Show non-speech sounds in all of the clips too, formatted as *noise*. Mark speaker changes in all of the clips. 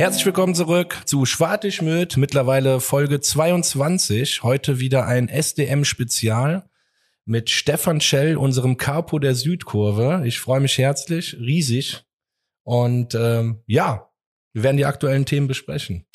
Speaker 1: Herzlich willkommen zurück zu Schwartig mit mittlerweile Folge 22. Heute wieder ein SDM-Spezial mit Stefan Schell, unserem Capo der Südkurve. Ich freue mich herzlich, riesig. Und ähm, ja, wir werden die aktuellen Themen besprechen.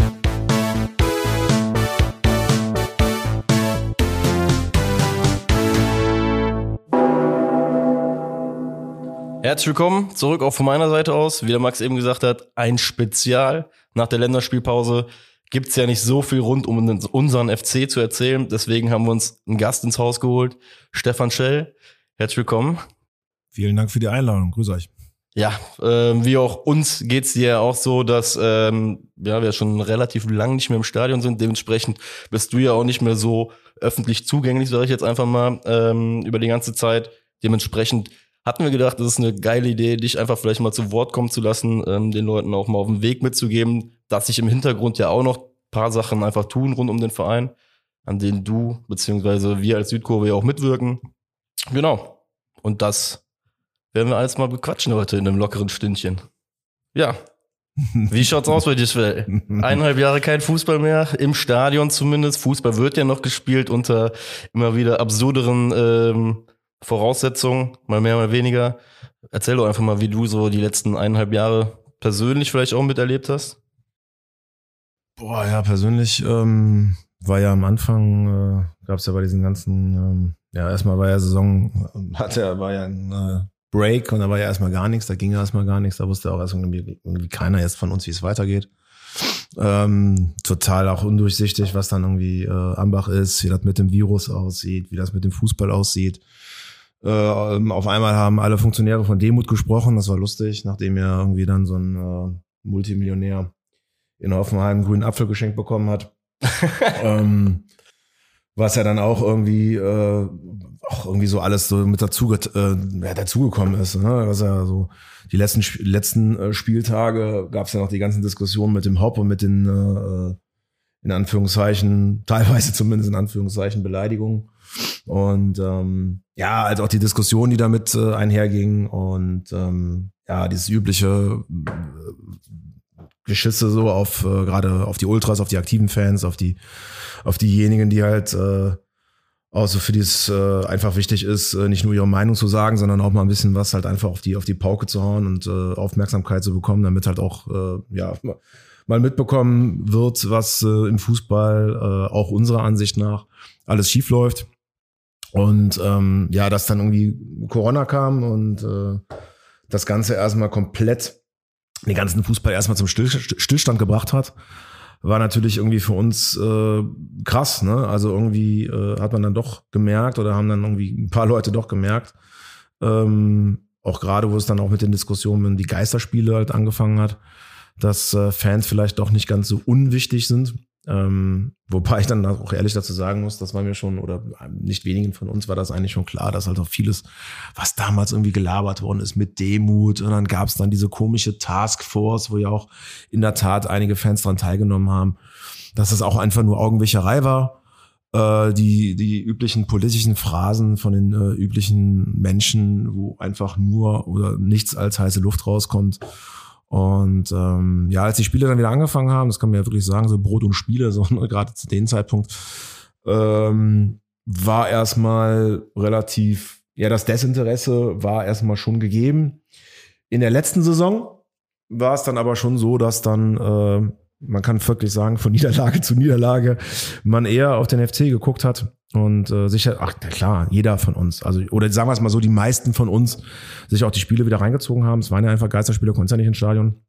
Speaker 2: Herzlich willkommen zurück auch von meiner Seite aus. Wie der Max eben gesagt hat, ein Spezial. Nach der Länderspielpause gibt's ja nicht so viel rund um unseren FC zu erzählen. Deswegen haben wir uns einen Gast ins Haus geholt. Stefan Schell, herzlich willkommen.
Speaker 3: Vielen Dank für die Einladung. Grüß euch.
Speaker 2: Ja, äh, wie auch uns geht's dir ja auch so, dass ähm, ja, wir schon relativ lang nicht mehr im Stadion sind. Dementsprechend bist du ja auch nicht mehr so öffentlich zugänglich, sage ich jetzt einfach mal, ähm, über die ganze Zeit. Dementsprechend hatten wir gedacht, das ist eine geile Idee, dich einfach vielleicht mal zu Wort kommen zu lassen, ähm, den Leuten auch mal auf den Weg mitzugeben, dass sich im Hintergrund ja auch noch paar Sachen einfach tun rund um den Verein, an denen du beziehungsweise wir als Südkurve ja auch mitwirken. Genau. Und das werden wir alles mal bequatschen heute in einem lockeren Stündchen. Ja. Wie schaut's aus bei dir, Svel? Eineinhalb Jahre kein Fußball mehr, im Stadion zumindest. Fußball wird ja noch gespielt unter immer wieder absurderen ähm, Voraussetzungen, mal mehr, mal weniger. Erzähl doch einfach mal, wie du so die letzten eineinhalb Jahre persönlich vielleicht auch miterlebt hast.
Speaker 3: Boah, ja, persönlich ähm, war ja am Anfang, äh, gab es ja bei diesen ganzen, ähm, ja, erstmal war ja Saison, hatte er, war ja ein äh, Break und da war ja erstmal gar nichts, da ging ja erstmal gar nichts, da wusste auch erst irgendwie, irgendwie keiner jetzt von uns, wie es weitergeht. Ähm, total auch undurchsichtig, was dann irgendwie äh, Ambach ist, wie das mit dem Virus aussieht, wie das mit dem Fußball aussieht. Äh, auf einmal haben alle Funktionäre von Demut gesprochen, das war lustig, nachdem ja irgendwie dann so ein äh, Multimillionär in Hoffenheim einen grünen Apfel geschenkt bekommen hat. *laughs* ähm, was ja dann auch irgendwie äh, auch irgendwie so alles so mit dazu äh, ja, dazugekommen ist. Ne? Was ja so die letzten letzten äh, Spieltage gab es ja noch die ganzen Diskussionen mit dem Hop und mit den äh, in Anführungszeichen *laughs* teilweise zumindest in Anführungszeichen Beleidigungen und ähm, ja, also auch die Diskussion, die damit äh, einherging und ähm, ja, dieses übliche äh, Geschisse so auf äh, gerade auf die Ultras, auf die aktiven Fans, auf die auf diejenigen, die halt äh, auch für die es äh, einfach wichtig ist, äh, nicht nur ihre Meinung zu sagen, sondern auch mal ein bisschen was halt einfach auf die auf die Pauke zu hauen und äh, Aufmerksamkeit zu bekommen, damit halt auch äh, ja mal mitbekommen wird, was äh, im Fußball äh, auch unserer Ansicht nach alles schief läuft. Und ähm, ja, dass dann irgendwie Corona kam und äh, das Ganze erstmal komplett, den ganzen Fußball erstmal zum Still, Stillstand gebracht hat, war natürlich irgendwie für uns äh, krass. Ne? Also irgendwie äh, hat man dann doch gemerkt oder haben dann irgendwie ein paar Leute doch gemerkt, ähm, auch gerade wo es dann auch mit den Diskussionen die Geisterspiele halt angefangen hat, dass äh, Fans vielleicht doch nicht ganz so unwichtig sind. Ähm, wobei ich dann auch ehrlich dazu sagen muss, das war mir schon, oder nicht wenigen von uns war das eigentlich schon klar, dass halt auch vieles, was damals irgendwie gelabert worden ist mit Demut und dann gab es dann diese komische Taskforce, wo ja auch in der Tat einige Fans dran teilgenommen haben, dass es auch einfach nur Augenwischerei war. Äh, die, die üblichen politischen Phrasen von den äh, üblichen Menschen, wo einfach nur oder nichts als heiße Luft rauskommt und ähm, ja, als die Spiele dann wieder angefangen haben, das kann man ja wirklich sagen, so Brot und Spiele, *laughs* so ne, gerade zu dem Zeitpunkt, ähm, war erstmal relativ, ja, das Desinteresse war erstmal schon gegeben. In der letzten Saison war es dann aber schon so, dass dann, äh, man kann wirklich sagen, von Niederlage zu Niederlage man eher auf den FC geguckt hat und äh, sicher, ach na klar, jeder von uns, also oder sagen wir es mal so, die meisten von uns sich auch die Spiele wieder reingezogen haben. Es waren ja einfach Geisterspiele, konntest ja nicht ins Stadion.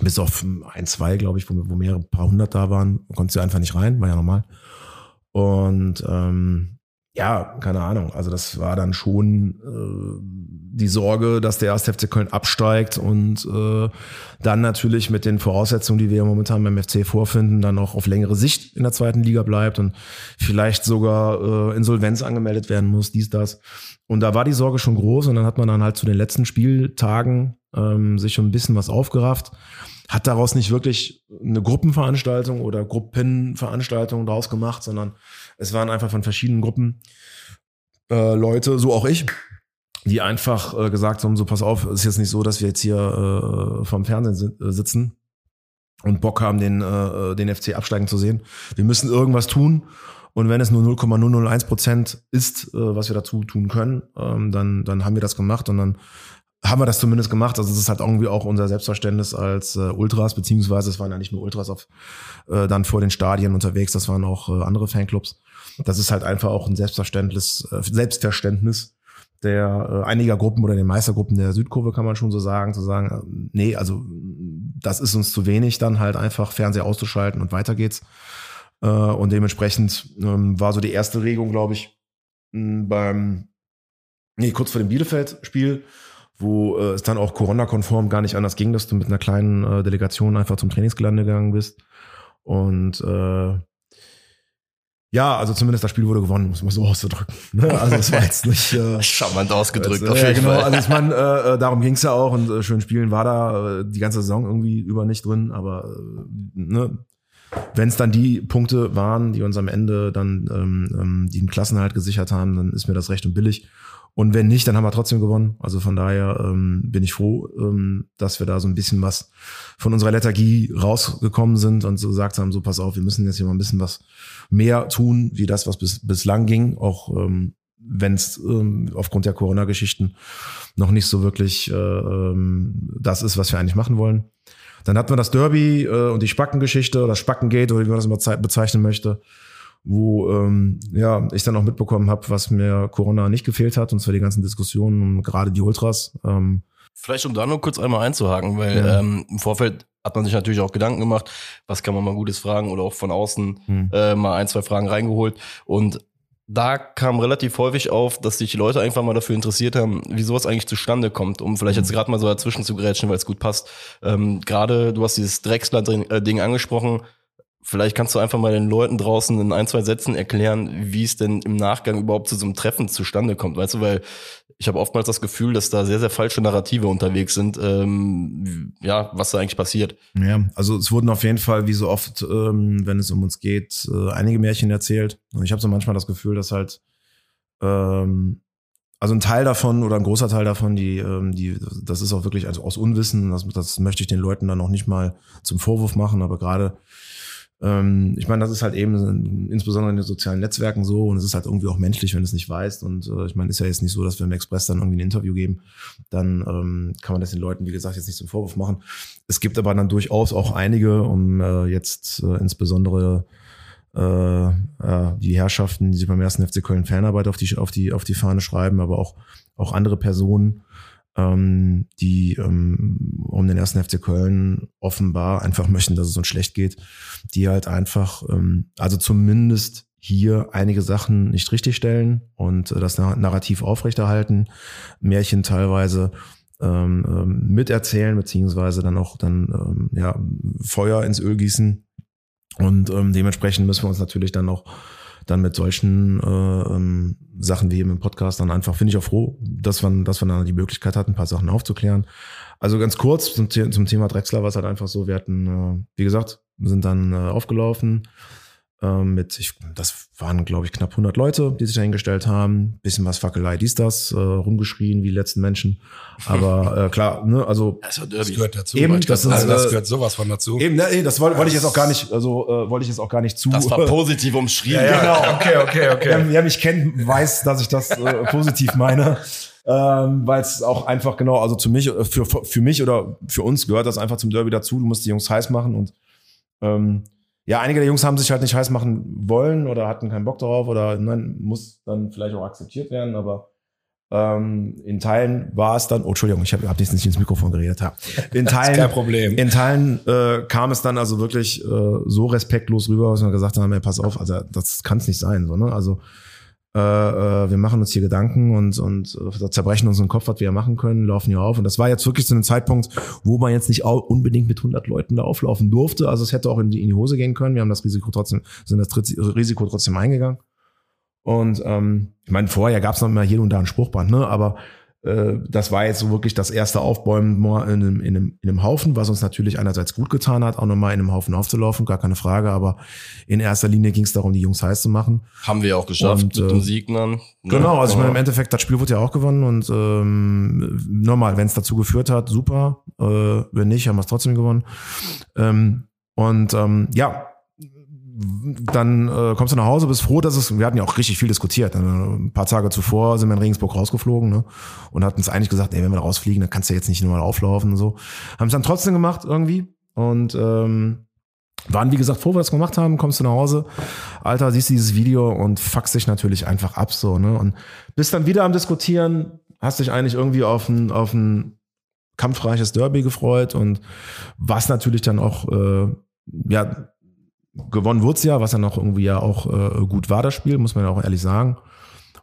Speaker 3: Bis auf ein, zwei, glaube ich, wo, wo mehrere paar hundert da waren, konntest du einfach nicht rein, war ja normal. Und ähm, ja, keine Ahnung. Also das war dann schon äh, die Sorge, dass der erste FC Köln absteigt und äh, dann natürlich mit den Voraussetzungen, die wir momentan beim FC vorfinden, dann auch auf längere Sicht in der zweiten Liga bleibt und vielleicht sogar äh, Insolvenz angemeldet werden muss, dies, das. Und da war die Sorge schon groß und dann hat man dann halt zu den letzten Spieltagen ähm, sich schon ein bisschen was aufgerafft hat daraus nicht wirklich eine Gruppenveranstaltung oder Gruppenveranstaltung daraus gemacht, sondern es waren einfach von verschiedenen Gruppen äh, Leute, so auch ich, die einfach äh, gesagt haben, so pass auf, ist jetzt nicht so, dass wir jetzt hier äh, vom Fernsehen si äh, sitzen und Bock haben, den, äh, den FC absteigen zu sehen. Wir müssen irgendwas tun. Und wenn es nur 0,001 Prozent ist, äh, was wir dazu tun können, ähm, dann, dann haben wir das gemacht und dann haben wir das zumindest gemacht. Also es ist halt irgendwie auch unser Selbstverständnis als äh, Ultras, beziehungsweise es waren ja nicht nur Ultras auf, äh, dann vor den Stadien unterwegs, das waren auch äh, andere Fanclubs. Das ist halt einfach auch ein Selbstverständnis, äh, Selbstverständnis der äh, einiger Gruppen oder den Meistergruppen der Südkurve kann man schon so sagen, zu sagen, äh, nee, also das ist uns zu wenig, dann halt einfach Fernseher auszuschalten und weiter geht's. Äh, und dementsprechend ähm, war so die erste Regung, glaube ich, beim, nee, kurz vor dem Bielefeld-Spiel, wo es dann auch Corona-konform gar nicht anders ging, dass du mit einer kleinen Delegation einfach zum Trainingsgelände gegangen bist. Und äh, ja, also zumindest das Spiel wurde gewonnen, muss man so auszudrücken. Ne? Also es war jetzt nicht äh, *laughs*
Speaker 2: charmant ausgedrückt.
Speaker 3: Also, ja, genau. Also ich meine, *laughs* äh, darum ging's ja auch und äh, schön spielen war da äh, die ganze Saison irgendwie über nicht drin, aber äh, ne, wenn es dann die Punkte waren, die uns am Ende dann ähm, ähm, die den Klassenhalt gesichert haben, dann ist mir das recht und billig. Und wenn nicht, dann haben wir trotzdem gewonnen. Also von daher ähm, bin ich froh, ähm, dass wir da so ein bisschen was von unserer Lethargie rausgekommen sind und so gesagt haben, so pass auf, wir müssen jetzt hier mal ein bisschen was mehr tun, wie das, was bis, bislang ging, auch ähm, wenn es ähm, aufgrund der Corona-Geschichten noch nicht so wirklich äh, ähm, das ist, was wir eigentlich machen wollen. Dann hatten wir das Derby äh, und die Spackengeschichte oder Spackengate oder wie man das immer bezeichnen möchte wo ähm, ja ich dann auch mitbekommen habe, was mir Corona nicht gefehlt hat, und zwar die ganzen Diskussionen um gerade die Ultras. Ähm,
Speaker 2: Vielleicht um da nur kurz einmal einzuhaken, weil ja. ähm, im Vorfeld hat man sich natürlich auch Gedanken gemacht, was kann man mal Gutes fragen oder auch von außen hm. äh, mal ein, zwei Fragen reingeholt. Und da kam relativ häufig auf, dass sich die Leute einfach mal dafür interessiert haben, wie sowas eigentlich zustande kommt, um vielleicht jetzt hm. gerade mal so dazwischen zu grätschen, weil es gut passt. Ähm, gerade du hast dieses Drechsler-Ding äh, angesprochen Vielleicht kannst du einfach mal den Leuten draußen in ein, zwei Sätzen erklären, wie es denn im Nachgang überhaupt zu so einem Treffen zustande kommt. Weißt du, weil ich habe oftmals das Gefühl, dass da sehr, sehr falsche Narrative unterwegs sind, ähm, ja, was da eigentlich passiert.
Speaker 3: Ja, also es wurden auf jeden Fall, wie so oft, ähm, wenn es um uns geht, äh, einige Märchen erzählt. Und ich habe so manchmal das Gefühl, dass halt ähm, also ein Teil davon oder ein großer Teil davon, die, ähm, die, das ist auch wirklich also aus Unwissen, das, das möchte ich den Leuten dann auch nicht mal zum Vorwurf machen, aber gerade ähm, ich meine, das ist halt eben insbesondere in den sozialen Netzwerken so und es ist halt irgendwie auch menschlich, wenn du es nicht weißt. Und äh, ich meine, ist ja jetzt nicht so, dass wir im Express dann irgendwie ein Interview geben. Dann ähm, kann man das den Leuten, wie gesagt, jetzt nicht zum Vorwurf machen. Es gibt aber dann durchaus auch einige, um äh, jetzt äh, insbesondere äh, äh, die Herrschaften, die sich beim ersten FC Köln Fanarbeit auf die, auf die, auf die Fahne schreiben, aber auch, auch andere Personen, ähm, die ähm, um den ersten FC Köln offenbar einfach möchten, dass es uns schlecht geht, die halt einfach, ähm, also zumindest hier einige Sachen nicht richtig stellen und äh, das Narrativ aufrechterhalten, Märchen teilweise ähm, ähm, miterzählen, beziehungsweise dann auch dann ähm, ja, Feuer ins Öl gießen. Und ähm, dementsprechend müssen wir uns natürlich dann auch dann mit solchen äh, ähm, Sachen wie eben im Podcast dann einfach, finde ich auch froh, dass man, dass man dann die Möglichkeit hat, ein paar Sachen aufzuklären. Also ganz kurz zum, zum Thema Drexler war es halt einfach so, wir hatten, äh, wie gesagt, sind dann äh, aufgelaufen, ähm, mit, ich, das waren, glaube ich, knapp 100 Leute, die sich dahingestellt haben. Bisschen was Fackelei, dies, das, äh, rumgeschrien wie die letzten Menschen. Aber *laughs* äh, klar, ne, also
Speaker 1: das, das gehört dazu.
Speaker 3: Eben, das,
Speaker 1: also, das gehört sowas von dazu.
Speaker 3: Eben, ne, das wollte wollte ich jetzt auch gar nicht, also äh, wollte ich jetzt auch gar nicht zu.
Speaker 2: Das war *laughs* positiv umschrieben.
Speaker 3: ja, ja, genau. *laughs* Okay, okay, okay. Wer, wer mich kennt, weiß, dass ich das äh, positiv meine. Ähm, weil es auch einfach genau, also zu mich, äh, für, für mich oder für uns gehört das einfach zum Derby dazu. Du musst die Jungs heiß machen und ähm, ja, einige der Jungs haben sich halt nicht heiß machen wollen oder hatten keinen Bock darauf oder nein, muss dann vielleicht auch akzeptiert werden, aber ähm, in Teilen war es dann, oh Entschuldigung, ich habe hab nicht ins Mikrofon geredet. Ja. In *laughs* Teilen,
Speaker 1: kein Problem.
Speaker 3: In Teilen äh, kam es dann also wirklich äh, so respektlos rüber, was wir gesagt haben, ey, pass auf, also das kann es nicht sein. So, ne? Also äh, äh, wir machen uns hier Gedanken und, und äh, zerbrechen unseren Kopf, was wir machen können, laufen hier auf. Und das war jetzt wirklich zu einem Zeitpunkt, wo man jetzt nicht unbedingt mit 100 Leuten da auflaufen durfte. Also es hätte auch in die, in die Hose gehen können. Wir haben das Risiko trotzdem, sind das Risiko trotzdem eingegangen. Und ähm, ich meine, vorher gab es noch mal hier und da ein Spruchband, ne? Aber das war jetzt so wirklich das erste Aufbäumen in einem, in, einem, in einem Haufen, was uns natürlich einerseits gut getan hat, auch nochmal in einem Haufen aufzulaufen, gar keine Frage, aber in erster Linie ging es darum, die Jungs heiß zu machen.
Speaker 2: Haben wir auch geschafft und, mit äh, dem Sieg dann.
Speaker 3: Genau, also ich meine, im Endeffekt, das Spiel wurde ja auch gewonnen und ähm, normal, wenn es dazu geführt hat, super. Äh, wenn nicht, haben wir es trotzdem gewonnen. Ähm, Und ähm, ja, dann äh, kommst du nach Hause, bist froh, dass es, wir hatten ja auch richtig viel diskutiert. Dann, ein paar Tage zuvor sind wir in Regensburg rausgeflogen ne? und hatten uns eigentlich gesagt, ey, wenn wir da rausfliegen, dann kannst du jetzt nicht nur mal auflaufen und so. Haben es dann trotzdem gemacht irgendwie und ähm, waren, wie gesagt, froh, wir das gemacht haben, kommst du nach Hause, Alter, siehst du dieses Video und fuckst dich natürlich einfach ab so, ne? Und bist dann wieder am Diskutieren, hast dich eigentlich irgendwie auf ein, auf ein kampfreiches Derby gefreut und was natürlich dann auch, äh, ja, gewonnen wurde ja, was ja noch irgendwie ja auch äh, gut war, das Spiel, muss man ja auch ehrlich sagen.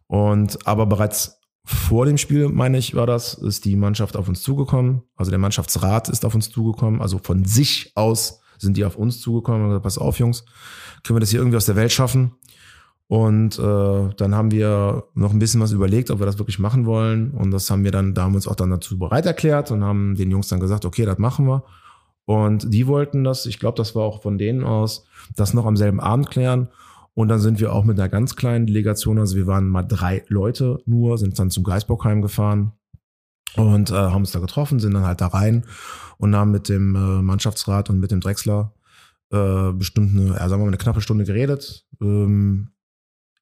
Speaker 3: Und aber bereits vor dem Spiel, meine ich, war das, ist die Mannschaft auf uns zugekommen. Also der Mannschaftsrat ist auf uns zugekommen. Also von sich aus sind die auf uns zugekommen und gesagt, pass auf, Jungs, können wir das hier irgendwie aus der Welt schaffen? Und äh, dann haben wir noch ein bisschen was überlegt, ob wir das wirklich machen wollen. Und das haben wir dann, da haben wir uns auch dann dazu bereit erklärt und haben den Jungs dann gesagt, okay, das machen wir. Und die wollten das, ich glaube, das war auch von denen aus, das noch am selben Abend klären. Und dann sind wir auch mit einer ganz kleinen Delegation, also wir waren mal drei Leute nur, sind dann zum Geisbockheim gefahren und äh, haben uns da getroffen, sind dann halt da rein und haben mit dem äh, Mannschaftsrat und mit dem Drechsler äh, bestimmt eine, ja, sagen wir mal, eine knappe Stunde geredet. Ähm,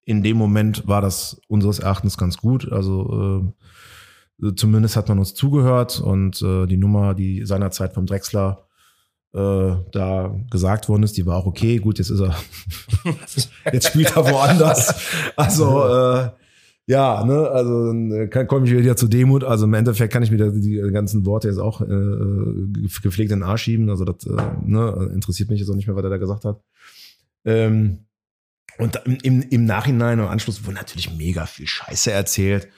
Speaker 3: in dem Moment war das unseres Erachtens ganz gut. Also äh, zumindest hat man uns zugehört und äh, die Nummer, die seinerzeit vom Drechsler äh, da gesagt worden ist, die war auch okay. Gut, jetzt ist er, *laughs* jetzt spielt er woanders. Also äh, ja, ne, also dann komme ich wieder zur Demut. Also im Endeffekt kann ich mir die ganzen Worte jetzt auch äh, gepflegt in den Arsch schieben. Also das äh, ne, interessiert mich jetzt auch nicht mehr, was er da gesagt hat. Ähm, und im, im Nachhinein, im Anschluss wurde natürlich mega viel Scheiße erzählt.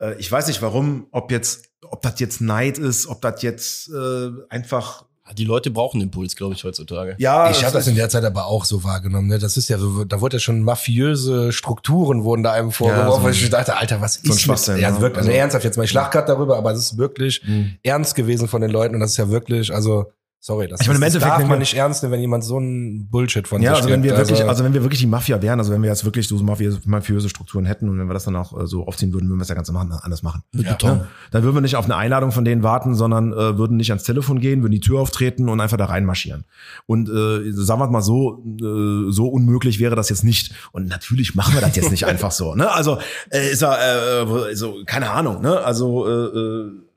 Speaker 3: Äh, ich weiß nicht warum, ob jetzt, ob das jetzt Neid ist, ob das jetzt äh, einfach
Speaker 2: die Leute brauchen Impuls, glaube ich, heutzutage.
Speaker 1: Ja, ich habe das in der Zeit aber auch so wahrgenommen. Ne? Das ist ja so, da wurde ja schon mafiöse Strukturen wurden da einem vorgeworfen. Ja, so ich dachte, Alter, was so ist mit, ja, ne? wirklich, also, also ernsthaft jetzt mal, ich lach grad darüber, aber das ist wirklich mhm. ernst gewesen von den Leuten und das ist ja wirklich, also Sorry, das,
Speaker 3: ich meine,
Speaker 1: das
Speaker 3: darf
Speaker 1: man nicht ernst nehmen, wenn jemand so ein Bullshit von
Speaker 3: ja, sich also wenn wir wirklich, also, also wenn wir wirklich die Mafia wären, also wenn wir jetzt wirklich so mafiöse, mafiöse Strukturen hätten und wenn wir das dann auch äh, so aufziehen würden, würden wir es ja ganz anders machen.
Speaker 1: Mit ja. Beton.
Speaker 3: Dann würden wir nicht auf eine Einladung von denen warten, sondern äh, würden nicht ans Telefon gehen, würden die Tür auftreten und einfach da reinmarschieren. Und äh, sagen wir mal so, äh, so unmöglich wäre das jetzt nicht. Und natürlich machen wir das jetzt nicht *laughs* einfach so. Ne? Also äh, ist er, äh, so keine Ahnung. Ne? Also äh, äh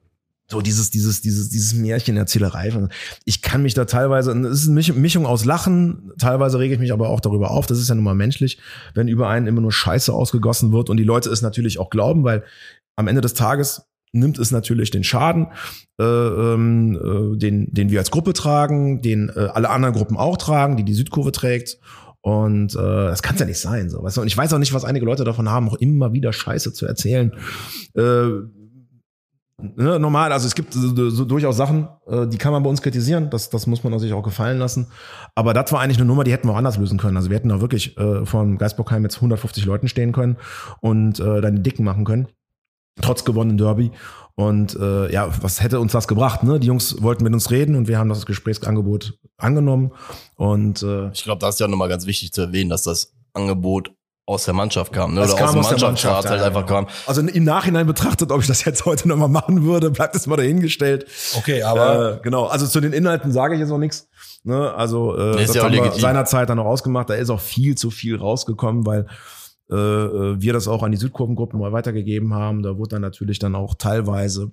Speaker 3: so dieses, dieses, dieses, dieses Märchenerzählerei. Ich kann mich da teilweise, es ist eine Mischung aus Lachen, teilweise rege ich mich aber auch darüber auf. Das ist ja nun mal menschlich, wenn über einen immer nur Scheiße ausgegossen wird und die Leute es natürlich auch glauben, weil am Ende des Tages nimmt es natürlich den Schaden, äh, ähm, äh, den, den wir als Gruppe tragen, den äh, alle anderen Gruppen auch tragen, die die Südkurve trägt. Und äh, das kann ja nicht sein. So. Weißt du? Und ich weiß auch nicht, was einige Leute davon haben, auch immer wieder Scheiße zu erzählen. Äh, ne, normal, also es gibt so, so durchaus Sachen, äh, die kann man bei uns kritisieren, das, das muss man sich auch gefallen lassen. Aber das war eigentlich eine Nummer, die hätten wir auch anders lösen können. Also wir hätten da wirklich äh, von Geisbockheim jetzt 150 Leuten stehen können und äh, dann die Dicken machen können, trotz gewonnenen Derby. Und äh, ja, was hätte uns das gebracht? Ne? Die Jungs wollten mit uns reden und wir haben das Gesprächsangebot angenommen. Und äh,
Speaker 2: ich glaube, da ist ja nochmal ganz wichtig zu erwähnen, dass das Angebot aus der Mannschaft kam, ne?
Speaker 3: Das oder kam aus, aus der Mannschaft halt ja, einfach kam. Also im Nachhinein betrachtet, ob ich das jetzt heute nochmal machen würde, bleibt es mal dahingestellt.
Speaker 1: Okay, aber
Speaker 3: äh, genau. Also zu den Inhalten sage ich jetzt noch nichts. Ne? Also äh, nee, das ja haben wir seinerzeit dann noch ausgemacht. Da ist auch viel zu viel rausgekommen, weil äh, äh, wir das auch an die Südkurvengruppen mal weitergegeben haben. Da wurde dann natürlich dann auch teilweise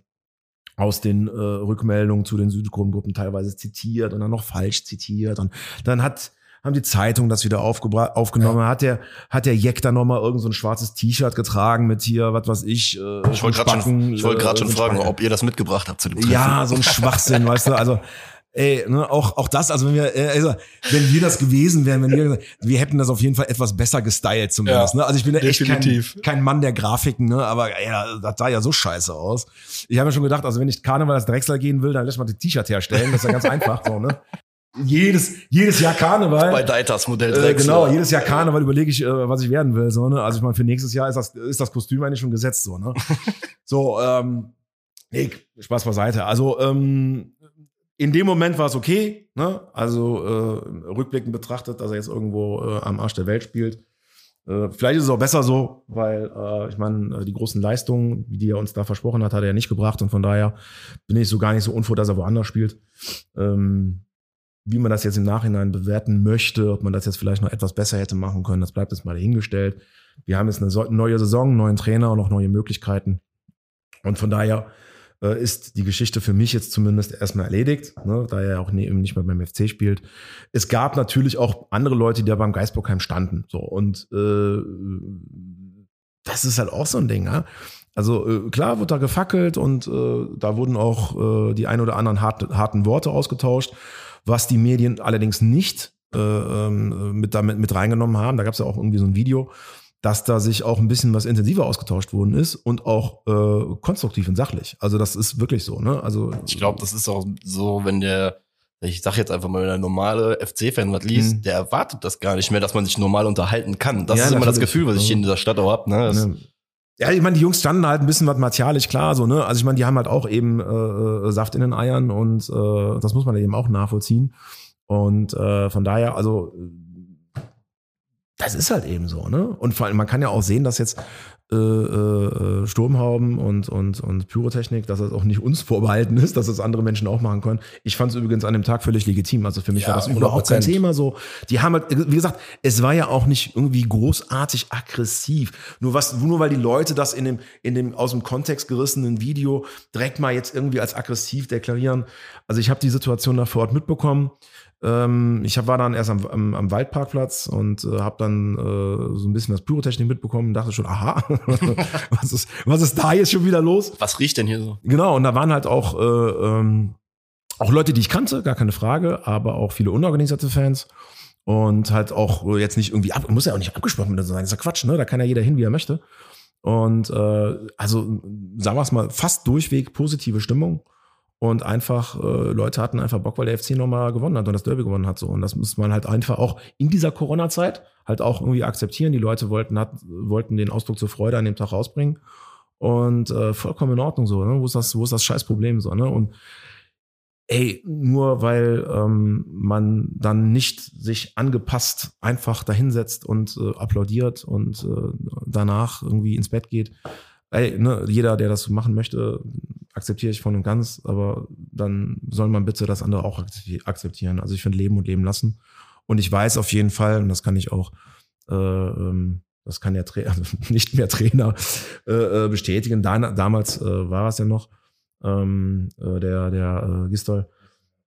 Speaker 3: aus den äh, Rückmeldungen zu den Südkurvengruppen teilweise zitiert und dann noch falsch zitiert und dann hat haben die Zeitung das wieder aufgenommen. Ja. Hat der, hat der Jack dann nochmal irgend so ein schwarzes T-Shirt getragen mit hier, was weiß ich.
Speaker 2: Äh, ich wollte gerade schon, ich wollte gerade schon äh, fragen, ob ihr das mitgebracht habt zu dem
Speaker 3: Treffen. Ja, so ein Schwachsinn, weißt du, also. Ey, ne, auch, auch das, also wenn wir, äh, also, wenn wir das gewesen wären, wenn wir, wir hätten das auf jeden Fall etwas besser gestylt zumindest, ja, ne? Also ich bin ja echt kein, kein Mann der Grafiken, ne? Aber ey, das sah ja so scheiße aus. Ich habe mir schon gedacht, also wenn ich Karneval als Drechsler gehen will, dann lässt man ein T-Shirt herstellen, das ist ja ganz einfach so, ne? Jedes, jedes Jahr Karneval.
Speaker 2: Bei Deitas Modell
Speaker 3: äh, Genau, jedes Jahr Karneval überlege ich, äh, was ich werden will. So, ne? Also ich meine, für nächstes Jahr ist das, ist das Kostüm eigentlich schon gesetzt. So, ne? *laughs* so ähm, nee, Spaß beiseite. Also ähm, in dem Moment war es okay. Ne? Also äh, rückblickend betrachtet, dass er jetzt irgendwo äh, am Arsch der Welt spielt. Äh, vielleicht ist es auch besser so, weil äh, ich meine, äh, die großen Leistungen, die er uns da versprochen hat, hat er ja nicht gebracht. Und von daher bin ich so gar nicht so unfroh, dass er woanders spielt. Ähm, wie man das jetzt im Nachhinein bewerten möchte, ob man das jetzt vielleicht noch etwas besser hätte machen können, das bleibt jetzt mal dahingestellt. Wir haben jetzt eine neue Saison, einen neuen Trainer und auch neue Möglichkeiten. Und von daher äh, ist die Geschichte für mich jetzt zumindest erstmal erledigt, ne, da er auch nie, eben nicht mehr beim FC spielt. Es gab natürlich auch andere Leute, die da beim Geisbockheim standen. So und äh, das ist halt auch so ein Ding. Ja? Also äh, klar wurde da gefackelt und äh, da wurden auch äh, die ein oder anderen hart, harten Worte ausgetauscht, was die Medien allerdings nicht äh, ähm, mit damit mit reingenommen haben. Da gab es ja auch irgendwie so ein Video, dass da sich auch ein bisschen was intensiver ausgetauscht worden ist und auch äh, konstruktiv und sachlich. Also das ist wirklich so. Ne? Also
Speaker 2: ich glaube, das ist auch so, wenn der ich sag jetzt einfach mal, wenn der normale FC-Fan was liest, mhm. der erwartet das gar nicht mehr, dass man sich normal unterhalten kann. Das ja, ist immer das Gefühl, was ich hier in dieser Stadt auch hab. Ne? Das,
Speaker 3: ja, ich meine, die Jungs standen halt ein bisschen was martialisch klar, so, ne? Also ich meine, die haben halt auch eben äh, äh, Saft in den Eiern und äh, das muss man eben auch nachvollziehen. Und äh, von daher, also das ist halt eben so, ne? Und vor allem, man kann ja auch sehen, dass jetzt äh, äh, Sturmhauben und, und, und Pyrotechnik, dass das auch nicht uns vorbehalten ist, dass das andere Menschen auch machen können. Ich fand es übrigens an dem Tag völlig legitim. Also für mich ja, war das 100%. überhaupt kein Thema. So, die haben halt, wie gesagt, es war ja auch nicht irgendwie großartig aggressiv. Nur was, nur weil die Leute das in dem, in dem aus dem Kontext gerissenen Video direkt mal jetzt irgendwie als aggressiv deklarieren. Also ich habe die Situation da vor Ort mitbekommen. Ähm, ich hab, war dann erst am, am, am Waldparkplatz und äh, habe dann äh, so ein bisschen das Pyrotechnik mitbekommen und dachte schon, aha, *laughs* was, ist, was ist da jetzt schon wieder los?
Speaker 2: Was riecht denn hier so?
Speaker 3: Genau, und da waren halt auch, äh, ähm, auch Leute, die ich kannte, gar keine Frage, aber auch viele unorganisierte Fans. Und halt auch jetzt nicht irgendwie ab, muss ja auch nicht abgesprochen sein, das ist ja Quatsch, ne? Da kann ja jeder hin, wie er möchte. Und äh, also sagen wir es mal, fast durchweg positive Stimmung. Und einfach, äh, Leute hatten einfach Bock, weil der FC nochmal gewonnen hat und das Derby gewonnen hat. So. Und das muss man halt einfach auch in dieser Corona-Zeit halt auch irgendwie akzeptieren. Die Leute wollten, hat, wollten den Ausdruck zur Freude an dem Tag rausbringen. Und äh, vollkommen in Ordnung so, ne? Wo ist das, wo ist das Scheißproblem so, ne? Und ey, nur weil ähm, man dann nicht sich angepasst einfach dahinsetzt und äh, applaudiert und äh, danach irgendwie ins Bett geht. Ey, ne, jeder, der das machen möchte, akzeptiere ich voll und ganz, aber dann soll man bitte das andere auch akzeptieren. Also ich finde Leben und Leben lassen. Und ich weiß auf jeden Fall, und das kann ich auch, äh, ähm, das kann ja Tra *laughs* also nicht mehr Trainer äh, äh, bestätigen. Da, damals äh, war es ja noch ähm, äh, der, der äh, Gistol,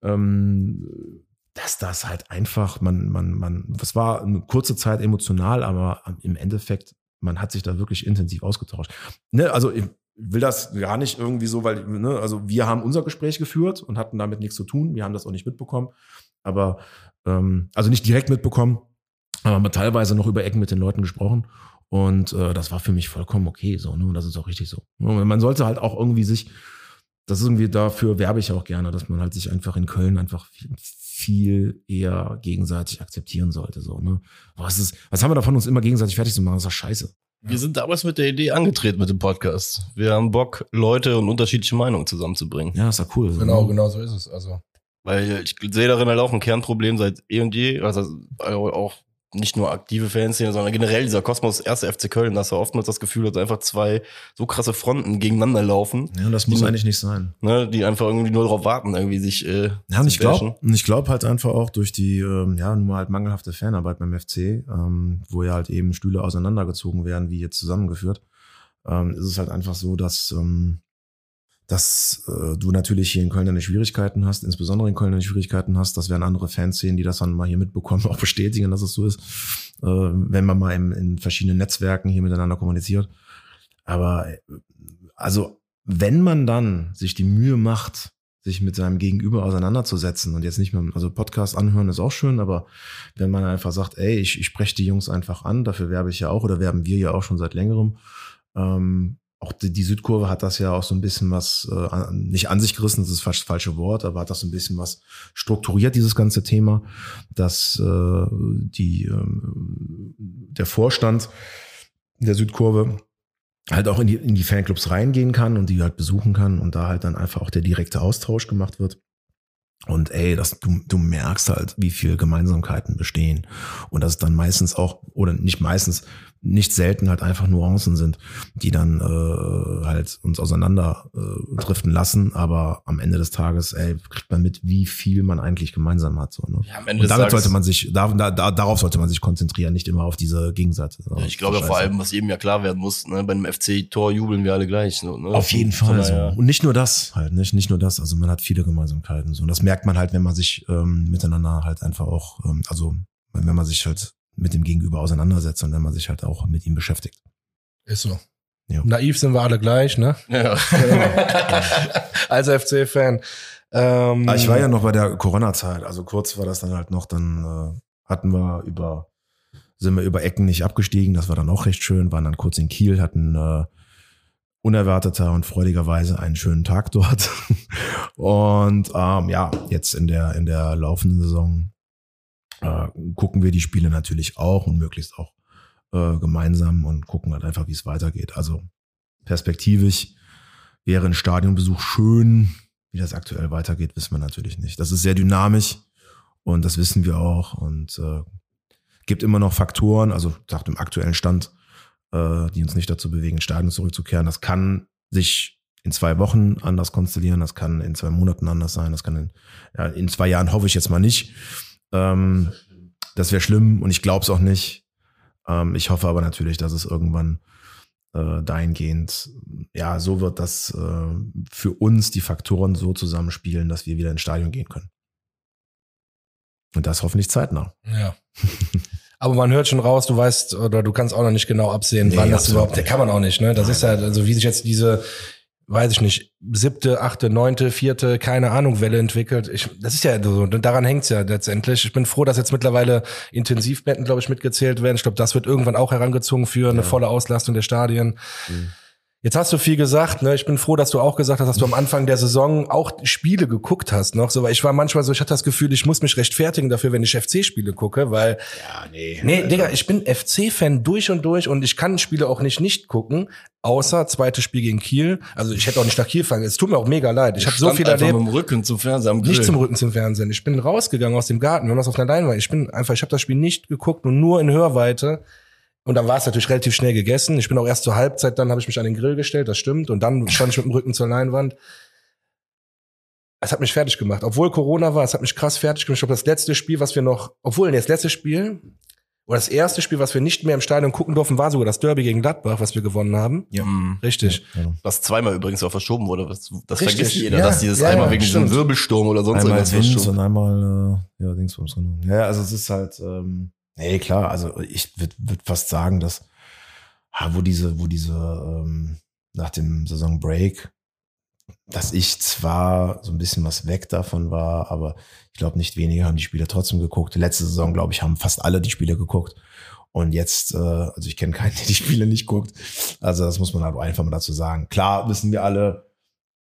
Speaker 3: ähm, dass das halt einfach, man, man, man, das war eine kurze Zeit emotional, aber im Endeffekt, man hat sich da wirklich intensiv ausgetauscht. Ne, also will das gar nicht irgendwie so, weil, ne, also wir haben unser Gespräch geführt und hatten damit nichts zu tun. Wir haben das auch nicht mitbekommen. Aber, ähm, also nicht direkt mitbekommen, aber haben teilweise noch über Ecken mit den Leuten gesprochen. Und äh, das war für mich vollkommen okay so, ne? Und das ist auch richtig so. Man sollte halt auch irgendwie sich, das ist irgendwie dafür werbe ich auch gerne, dass man halt sich einfach in Köln einfach viel, viel eher gegenseitig akzeptieren sollte. So, ne? Was ist, was haben wir davon, uns immer gegenseitig fertig zu machen? Das ist doch scheiße.
Speaker 2: Wir sind damals mit der Idee angetreten mit dem Podcast. Wir haben Bock, Leute und unterschiedliche Meinungen zusammenzubringen.
Speaker 3: Ja, ist ja cool.
Speaker 1: Genau, genau so ist es. Also.
Speaker 2: Weil ich sehe darin halt auch ein Kernproblem seit eh und je, also auch nicht nur aktive Fanszene, sondern generell dieser Kosmos erste FC Köln, dass er oftmals das Gefühl hat, einfach zwei so krasse Fronten gegeneinander laufen.
Speaker 3: Ja, das muss die, eigentlich nicht sein.
Speaker 2: Ne, die einfach irgendwie nur darauf warten, irgendwie sich äh,
Speaker 3: Ja, und ich glaube ich glaube halt einfach auch durch die, ähm, ja, nun mal halt mangelhafte Fanarbeit beim FC, ähm, wo ja halt eben Stühle auseinandergezogen werden, wie jetzt zusammengeführt, ähm, ist es halt einfach so, dass ähm, dass äh, du natürlich hier in Köln deine Schwierigkeiten hast, insbesondere in Köln deine Schwierigkeiten hast. Das werden andere Fans sehen, die das dann mal hier mitbekommen, *laughs* auch bestätigen, dass es so ist, äh, wenn man mal in, in verschiedenen Netzwerken hier miteinander kommuniziert. Aber äh, also, wenn man dann sich die Mühe macht, sich mit seinem Gegenüber auseinanderzusetzen und jetzt nicht mehr, also Podcast anhören ist auch schön, aber wenn man einfach sagt, ey, ich, ich spreche die Jungs einfach an, dafür werbe ich ja auch oder werben wir ja auch schon seit längerem, ähm, auch die, die, Südkurve hat das ja auch so ein bisschen was, äh, nicht an sich gerissen, das ist das falsche Wort, aber hat das so ein bisschen was strukturiert, dieses ganze Thema, dass äh, die, äh, der Vorstand der Südkurve halt auch in die, in die Fanclubs reingehen kann und die halt besuchen kann und da halt dann einfach auch der direkte Austausch gemacht wird. Und ey, das, du, du merkst halt, wie viel Gemeinsamkeiten bestehen. Und das ist dann meistens auch, oder nicht meistens, nicht selten halt einfach Nuancen sind, die dann äh, halt uns auseinander äh, driften lassen. Aber am Ende des Tages, ey, kriegt man mit, wie viel man eigentlich gemeinsam hat. So, ne?
Speaker 2: Ja, am Ende
Speaker 3: Und damit sollte man sich, da, da, da, darauf sollte man sich konzentrieren, nicht immer auf diese Gegenseite.
Speaker 2: Ja, ich glaube ja vor allem, was jedem ja klar werden muss, ne, bei einem FC-Tor jubeln wir alle gleich. So, ne?
Speaker 3: Auf jeden Fall so.
Speaker 2: daher-
Speaker 3: Und nicht nur das halt, nicht, nicht nur das. Also man hat viele Gemeinsamkeiten. So. Und das merkt man halt, wenn man sich ähm, miteinander halt einfach auch, ähm, also wenn man sich halt mit dem Gegenüber auseinandersetzt und wenn man sich halt auch mit ihm beschäftigt.
Speaker 1: Ist so.
Speaker 3: Ja.
Speaker 1: Naiv sind wir alle gleich, ne?
Speaker 2: Ja. *laughs*
Speaker 1: Als FC-Fan. Ähm,
Speaker 3: Ah, Ich war ja noch bei der Corona-Zeit, also kurz war das dann halt noch, dann äh, hatten wir über, sind wir über Ecken nicht abgestiegen, das war dann auch recht schön, waren dann kurz in Kiel, hatten äh, unerwarteter und freudigerweise einen schönen Tag dort. *laughs* und ähm, ja, jetzt in der, in der laufenden Saison äh, gucken wir die Spiele natürlich auch und möglichst auch äh, gemeinsam und gucken halt einfach, wie es weitergeht. Also perspektivisch wäre ein Stadionbesuch schön. Wie das aktuell weitergeht, wissen wir natürlich nicht. Das ist sehr dynamisch und das wissen wir auch und äh, gibt immer noch Faktoren, also sagt im aktuellen Stand, äh, die uns nicht dazu bewegen, Stadion zurückzukehren. Das kann sich in zwei Wochen anders konstellieren, das kann in zwei Monaten anders sein, das kann in, ja, in zwei Jahren hoffe ich jetzt mal nicht. Ähm, das wäre schlimm und ich glaube es auch nicht. Ähm, ich hoffe aber natürlich, dass es irgendwann äh, dahingehend, ja, so wird, dass äh, für uns die Faktoren so zusammenspielen, dass wir wieder ins Stadion gehen können. Und das hoffentlich zeitnah.
Speaker 1: Ja. Aber man hört schon raus, du weißt oder du kannst auch noch nicht genau absehen,
Speaker 3: Nee,
Speaker 1: wann das überhaupt.
Speaker 3: nicht.
Speaker 1: Kann man auch nicht, ne? Das ist ja, also wie sich jetzt diese, weiß ich nicht, siebte, achte, neunte, vierte, keine Ahnung, Welle entwickelt. Ich, das ist ja so, daran hängt's ja letztendlich. Ich bin froh, dass jetzt mittlerweile Intensivbetten, glaube ich, mitgezählt werden. Ich glaube, das wird irgendwann auch herangezogen für eine volle Auslastung der Stadien. Jetzt hast du viel gesagt, ne? Ich bin froh, dass du auch gesagt hast, dass du am Anfang der Saison auch Spiele geguckt hast noch. So, weil ich war manchmal so, ich hatte das Gefühl, ich muss mich rechtfertigen dafür, wenn ich FC-Spiele gucke, weil
Speaker 3: Ja, nee.
Speaker 1: Nee, Digga, ich bin FC-Fan durch und durch und ich kann Spiele auch nicht nicht gucken, außer zweites Spiel gegen Kiel. Also ich hätte auch nicht nach Kiel fahren. Es tut mir auch mega leid. Ich habe so viel erlebt.
Speaker 2: mit dem Rücken zum Fernseher.
Speaker 1: Nicht zum Rücken zum Fernsehen. Ich bin rausgegangen aus dem Garten. Wir haben das auf einer Leinwand. Ich bin einfach, ich habe das Spiel nicht geguckt und nur in Hörweite. Und dann war es natürlich relativ schnell gegessen. Ich bin auch erst zur Halbzeit, dann habe ich mich an den Grill gestellt, das stimmt. Und dann stand ich mit dem Rücken zur Leinwand. Es hat mich fertig gemacht. Obwohl Corona war, es hat mich krass fertig gemacht. Ich glaube, das letzte Spiel, was wir noch, obwohl, nee, das letzte Spiel, oder das erste Spiel, was wir nicht mehr im Stadion gucken durften, war sogar das Derby gegen Gladbach, was wir gewonnen haben.
Speaker 3: Ja.
Speaker 2: Mhm.
Speaker 1: Richtig.
Speaker 3: Ja.
Speaker 2: Was zweimal übrigens auch verschoben wurde. Das, das
Speaker 1: Richtig,
Speaker 2: vergisst jeder,
Speaker 1: ja,
Speaker 2: dass dieses
Speaker 1: ja,
Speaker 2: einmal
Speaker 1: ja,
Speaker 2: wegen
Speaker 1: stimmt.
Speaker 2: diesem Wirbelsturm oder sonst
Speaker 3: Einmal
Speaker 2: irgendwas
Speaker 3: Wind
Speaker 2: verschoben.
Speaker 3: und einmal, äh, ja, Dingsbums, genau. Ja, also es ist halt, ähm, nee, klar, also ich würde würd fast sagen, dass, wo diese, wo diese, ähm, nach dem Saisonbreak, dass ich zwar so ein bisschen was weg davon war, aber ich glaube, nicht wenige haben die Spiele trotzdem geguckt. Letzte Saison, glaube ich, haben fast alle die Spiele geguckt. Und jetzt, äh, also ich kenne keinen, *laughs* der die Spiele nicht guckt. Also das muss man halt einfach mal dazu sagen. Klar wissen wir alle,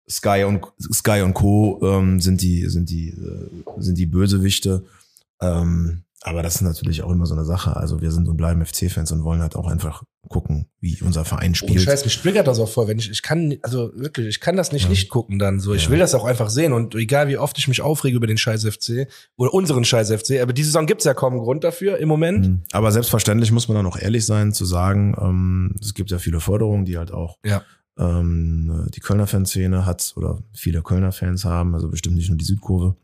Speaker 3: Sky und Sky und Co. Ähm, sind die sind die äh, sind die Bösewichte. Ähm, aber das ist natürlich auch immer so eine Sache. Also wir sind und bleiben FC-Fans und wollen halt auch einfach gucken, wie unser Verein
Speaker 1: Und
Speaker 3: spielt.
Speaker 1: Scheiß, mich triggert das auch voll, wenn ich, ich kann, also wirklich, ich kann das nicht
Speaker 3: Ja.
Speaker 1: nicht gucken dann so. Ich
Speaker 3: Ja.
Speaker 1: will das auch einfach sehen und egal wie oft ich mich aufrege über den Scheiß FC oder unseren Scheiß FC, aber diese Saison gibt's ja kaum Grund dafür im Moment.
Speaker 3: Mhm. Aber selbstverständlich muss man dann auch ehrlich sein zu sagen, ähm, es gibt ja viele Förderungen, die halt auch
Speaker 1: Ja.
Speaker 3: ähm, die Kölner Fanszene hat oder viele Kölner Fans haben, also bestimmt nicht nur die Südkurve.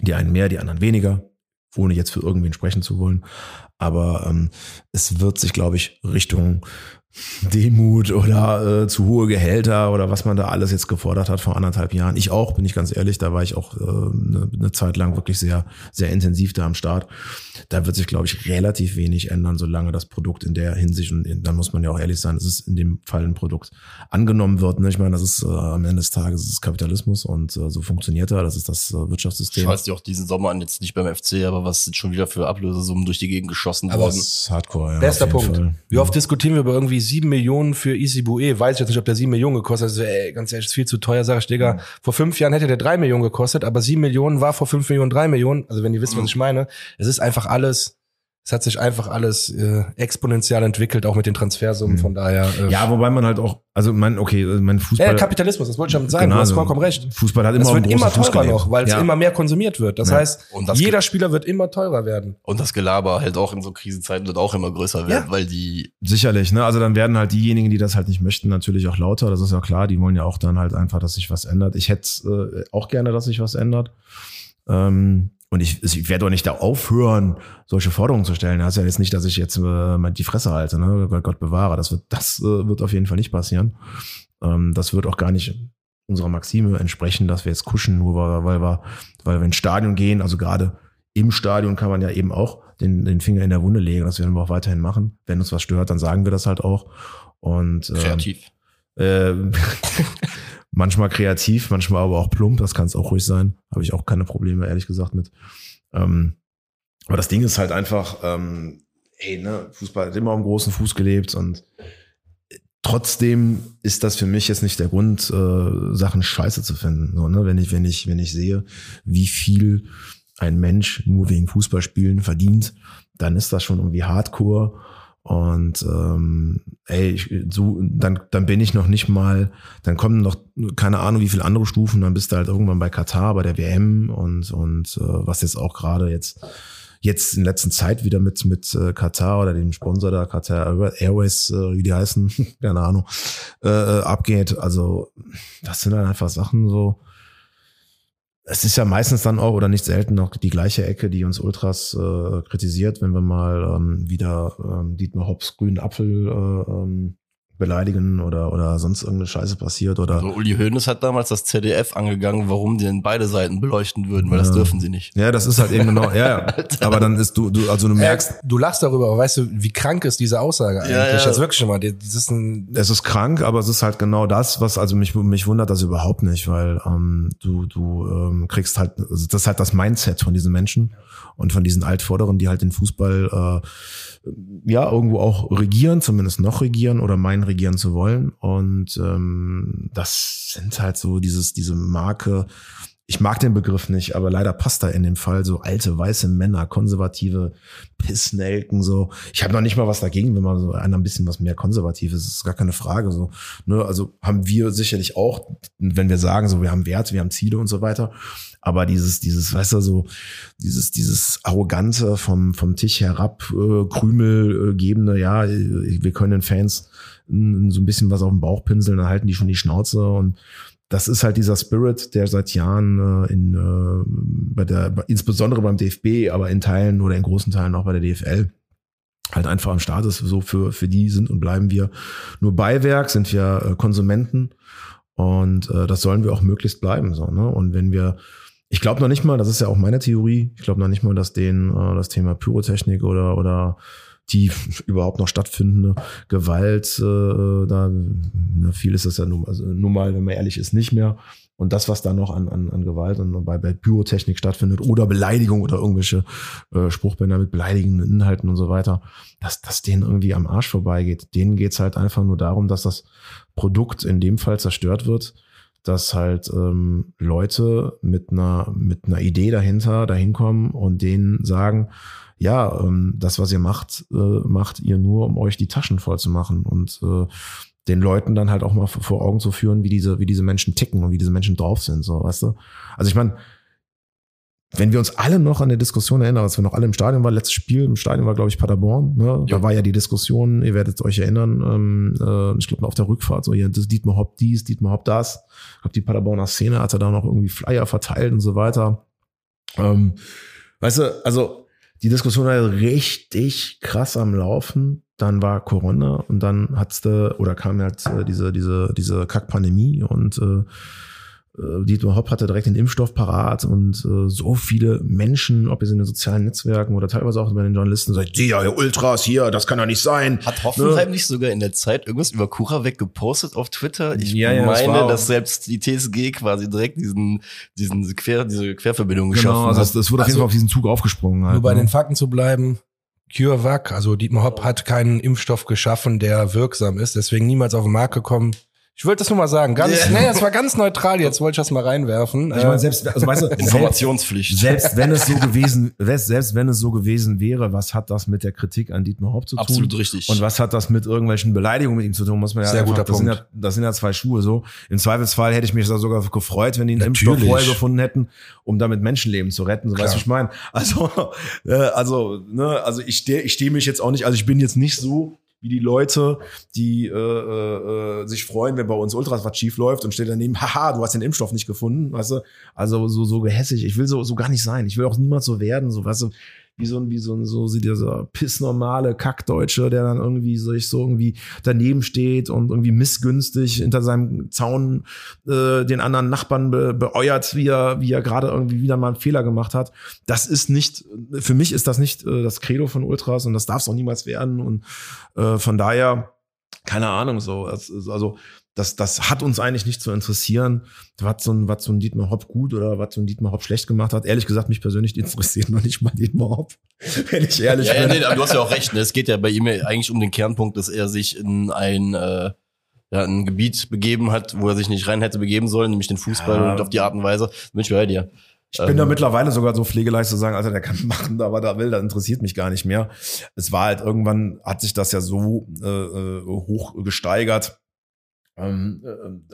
Speaker 3: Die einen mehr, die anderen weniger, ohne jetzt für irgendwen sprechen zu wollen. Aber ähm, es wird sich, glaube ich, Richtung Demut oder äh, zu hohe Gehälter oder was man da alles jetzt gefordert hat vor anderthalb Jahren. Ich auch, bin ich ganz ehrlich, da war ich auch äh, eine, eine Zeit lang wirklich sehr, sehr intensiv da am Start. Da wird sich, glaube ich, relativ wenig ändern, solange das Produkt in der Hinsicht, und dann muss man ja auch ehrlich sein, es ist in dem Fall ein Produkt angenommen wird. Ne? Ich meine, das ist äh, am Ende des Tages ist es Kapitalismus und äh, so funktioniert er, das ist das äh, Wirtschaftssystem.
Speaker 2: Scheiß dir auch diesen Sommer an, jetzt nicht beim FC, aber was sind schon wieder für Ablösesummen durch die Gegend geschossen
Speaker 1: Aber
Speaker 2: worden.
Speaker 3: Das ist Hardcore, ja.
Speaker 1: Bester Punkt.
Speaker 3: Fall.
Speaker 1: Wie oft diskutieren wir über irgendwie sieben Millionen für Easy Bue? Weiß ich jetzt nicht, ob der sieben Millionen gekostet hat. Also, ey, ganz ehrlich, ist viel zu teuer, sag ich, Digga. Vor fünf Jahren hätte der drei Millionen gekostet, aber sieben Millionen war vor fünf Millionen drei Millionen. Also wenn ihr wisst, was ich meine. Es ist einfach alles, es hat sich einfach alles äh, exponentiell entwickelt, auch mit den Transfersummen.
Speaker 3: Mhm.
Speaker 1: Von daher. Äh,
Speaker 3: Ja, wobei man halt auch, also mein, okay, mein Fußball.
Speaker 1: ja, Kapitalismus, das wollte ich damit sagen.
Speaker 3: Genau,
Speaker 1: du hast
Speaker 3: also
Speaker 1: vollkommen recht.
Speaker 3: Fußball hat immer
Speaker 1: Es wird immer teurer noch, weil es
Speaker 3: ja.
Speaker 1: immer mehr konsumiert wird. Das
Speaker 3: Ja.
Speaker 1: heißt,
Speaker 2: Und das
Speaker 1: jeder Spieler wird immer teurer werden.
Speaker 2: Und das Gelaber halt auch in so Krisenzeiten wird auch immer größer werden,
Speaker 1: Ja.
Speaker 2: weil die
Speaker 3: Sicherlich, ne? Also dann werden halt diejenigen, die das halt nicht möchten, natürlich auch lauter. Das ist ja klar. Die wollen ja auch dann halt einfach, dass sich was ändert. Ich hätte äh, auch gerne, dass sich was ändert. Ähm, und ich, ich werde doch nicht da aufhören, solche Forderungen zu stellen. Das ist ja jetzt nicht, dass ich jetzt äh, die Fresse halte, ne? Gott, Gott bewahre. Das wird, das äh, wird auf jeden Fall nicht passieren. Ähm, das wird auch gar nicht unserer Maxime entsprechen, dass wir jetzt kuschen, nur weil, weil wir, weil wir ins Stadion gehen. Also gerade im Stadion kann man ja eben auch den, den Finger in der Wunde legen. Das werden wir auch weiterhin machen. Wenn uns was stört, dann sagen wir das halt auch. Und ähm,
Speaker 2: kreativ.
Speaker 3: äh, *laughs* *laughs* manchmal kreativ, manchmal aber auch plump, das kann es auch ruhig sein. Habe ich auch keine Probleme, ehrlich gesagt, mit. Ähm, aber das Ding ist halt einfach, ähm, hey, ne, Fußball hat immer am großen Fuß gelebt und trotzdem ist das für mich jetzt nicht der Grund, äh, Sachen scheiße zu finden. So, ne? Wenn ich, wenn ich, wenn ich sehe, wie viel ein Mensch nur wegen Fußballspielen verdient, dann ist das schon irgendwie Hardcore. Und ähm, ey, ich, so, dann, dann bin ich noch nicht mal, dann kommen noch keine Ahnung, wie viele andere Stufen, dann bist du halt irgendwann bei Katar, bei der WM und, und äh, was jetzt auch gerade jetzt jetzt in letzter Zeit wieder mit mit äh, Katar oder dem Sponsor da Qatar Airways, äh, wie die heißen, *laughs* keine Ahnung, äh, äh, abgeht. Also das sind dann einfach Sachen so. Es ist ja meistens dann auch oder nicht selten noch die gleiche Ecke, die uns Ultras äh, kritisiert, wenn wir mal ähm, wieder ähm, Dietmar Hopps grünen Apfel äh, ähm, beleidigen oder oder sonst irgendeine Scheiße passiert oder
Speaker 2: Also Uli Hoeneß hat damals das ZDF angegangen, warum die denn beide Seiten beleuchten würden, weil das
Speaker 3: Ja.
Speaker 2: dürfen sie nicht.
Speaker 3: ja, das ist halt eben genau, ja, ja. *laughs* aber dann ist du, du also du merkst,
Speaker 1: Äh, du lachst darüber, aber weißt du, wie krank ist diese Aussage eigentlich?
Speaker 2: Ja, ja.
Speaker 1: Das ist wirklich schon mal, das ist ein,
Speaker 3: es ist krank, aber es ist halt genau das, was also mich mich wundert das überhaupt nicht, weil ähm, du du ähm, kriegst halt also das ist halt das Mindset von diesen Menschen und von diesen Altvorderen, die halt den Fußball äh, ja irgendwo auch regieren, zumindest noch regieren oder meinen regieren zu wollen und ähm, das sind halt so dieses diese Marke ich mag den Begriff nicht, aber leider passt da in dem Fall so alte weiße Männer, konservative Pissnelken so. Ich habe noch nicht mal was dagegen, wenn man so einer ein bisschen was mehr konservativ ist, ist gar keine Frage so. Ne, also haben wir sicherlich auch, wenn wir sagen so, wir haben Werte, wir haben Ziele und so weiter. Aber dieses, dieses, weißt du, so, dieses, dieses arrogante vom, vom Tisch herab, äh, Krümel äh, gebende, ja, äh, wir können den Fans so ein bisschen was auf den Bauch pinseln, dann halten die schon die Schnauze und das ist halt dieser Spirit, der seit Jahren äh, in, äh, bei der, insbesondere beim DFB, aber in Teilen oder in großen Teilen auch bei der DFL halt einfach am Start ist. So für, für die sind und bleiben wir nur Beiwerk, sind wir äh, Konsumenten und äh, das sollen wir auch möglichst bleiben. So, ne? Und wenn wir, ich glaube noch nicht mal, das ist ja auch meine Theorie, ich glaube noch nicht mal, dass denen äh, das Thema Pyrotechnik oder, oder die *laughs* überhaupt noch stattfindende Gewalt, äh, da na, viel ist das ja nun, also nun mal, wenn man ehrlich ist, nicht mehr. Und das, was da noch an, an, an Gewalt und bei, bei Pyrotechnik stattfindet oder Beleidigung oder irgendwelche äh, Spruchbänder mit beleidigenden Inhalten und so weiter, dass das denen irgendwie am Arsch vorbeigeht. Denen geht's halt einfach nur darum, dass das Produkt in dem Fall zerstört wird, dass halt ähm, Leute mit einer, mit einer Idee dahinter dahin kommen und denen sagen, ja, ähm, das, was ihr macht, äh, macht ihr nur, um euch die Taschen voll zu machen und äh, den Leuten dann halt auch mal vor Augen zu führen, wie diese, wie diese Menschen ticken und wie diese Menschen drauf sind, so, weißt du? Also ich meine, wenn wir uns alle noch an der Diskussion erinnern, als wir noch alle im Stadion waren, letztes Spiel im Stadion war, glaube ich, Paderborn, ne? Da war ja die Diskussion, ihr werdet euch erinnern, ähm, äh, ich glaube auf der Rückfahrt, so, ja, das Dietmar Hopp dies, Dietmar Hopp das. Ich glaube, die Paderborner Szene hat er da noch irgendwie Flyer verteilt und so weiter. Ähm, weißt du, also die Diskussion war richtig krass am Laufen. Dann war Corona und dann hat's da, oder kam halt äh, diese, diese, diese Kackpandemie und äh, Dietmar Hopp hatte direkt den Impfstoff parat und äh, so viele Menschen, ob jetzt in den sozialen Netzwerken oder teilweise auch bei den Journalisten, sagt, ja, ihr Ultras hier, das kann doch nicht sein.
Speaker 2: Hat Hoffenheim
Speaker 3: Ne?
Speaker 2: nicht sogar in der Zeit irgendwas über Kurawek gepostet auf Twitter? Ich
Speaker 3: Ja, ja, das
Speaker 2: meine,
Speaker 3: auch-
Speaker 2: dass selbst die TSG quasi direkt diesen, diesen Quer, diese Querverbindung
Speaker 3: Genau,
Speaker 2: geschaffen
Speaker 3: also
Speaker 2: hat.
Speaker 3: es, es wurde auf jeden
Speaker 1: Also,
Speaker 3: Fall auf diesen Zug aufgesprungen. Halt,
Speaker 1: nur bei
Speaker 3: ne?
Speaker 1: den Fakten zu bleiben. CureVac, also Dietmar Hopp hat keinen Impfstoff geschaffen, der wirksam ist, deswegen niemals auf den Markt gekommen. Ich wollte das nur mal sagen. Ganz,
Speaker 2: Yeah.
Speaker 1: nee, das war ganz neutral. Jetzt wollte ich das mal reinwerfen.
Speaker 3: Ich meine,
Speaker 1: Äh,
Speaker 3: selbst, also weißt du,
Speaker 2: Informationspflicht.
Speaker 3: selbst wenn es so *laughs* gewesen, selbst wenn es so gewesen wäre, was hat das mit der Kritik an Dietmar Hopp zu tun?
Speaker 2: Absolut richtig.
Speaker 3: Und was hat das mit irgendwelchen Beleidigungen mit ihm zu tun? Muss man ja
Speaker 1: Sehr
Speaker 3: einfach,
Speaker 1: guter
Speaker 3: das sind ja,
Speaker 1: Punkt.
Speaker 3: das sind ja zwei Schuhe so. Im Zweifelsfall hätte ich mich da sogar gefreut, wenn die einen Impfstoff
Speaker 1: Natürlich.
Speaker 3: vorher gefunden hätten, um damit Menschenleben zu retten. So weißt du, was ich meine? Also, *laughs* äh, also, ne, also ich stehe, ich stehe mich jetzt auch nicht, also ich bin jetzt nicht so wie die Leute, die äh, äh, sich freuen, wenn bei uns Ultras was schief läuft und steht daneben, *laughs* haha, du hast den Impfstoff nicht gefunden, weißt du? Also so so gehässig. Ich will so so gar nicht sein. Ich will auch niemals so werden, so weißt du, wie so ein wie so ein so sieht dieser pissnormale Kackdeutsche, der dann irgendwie sich so irgendwie daneben steht und irgendwie missgünstig hinter seinem Zaun äh, den anderen Nachbarn be beeuert, wie er wie er gerade irgendwie wieder mal einen Fehler gemacht hat. Das ist nicht für mich ist das nicht äh, das Credo von Ultras und das darf es auch niemals werden und äh, von daher keine Ahnung so ist also das, das hat uns eigentlich nicht zu interessieren, was so, ein, was so ein Dietmar Hopp gut oder was so ein Dietmar Hopp schlecht gemacht hat. Ehrlich gesagt, mich persönlich interessiert *laughs* noch nicht mal Dietmar Hopp, *laughs* wenn ich ehrlich
Speaker 2: Ja, ja,
Speaker 3: bin.
Speaker 2: nee, aber du hast ja auch recht. Ne? Es geht ja bei ihm ja eigentlich um den Kernpunkt, dass er sich in ein, äh, ja, ein Gebiet begeben hat, wo er sich nicht rein hätte begeben sollen, nämlich den Fußball
Speaker 3: Ja.
Speaker 2: und auf die Art und Weise. Bin ich bei dir.
Speaker 3: Ich bin da
Speaker 2: Ähm,
Speaker 3: mittlerweile sogar so pflegeleicht zu sagen, Alter, der kann *laughs* machen, aber da will, das interessiert mich gar nicht mehr. Es war halt irgendwann, hat sich das ja so äh, äh, hoch gesteigert,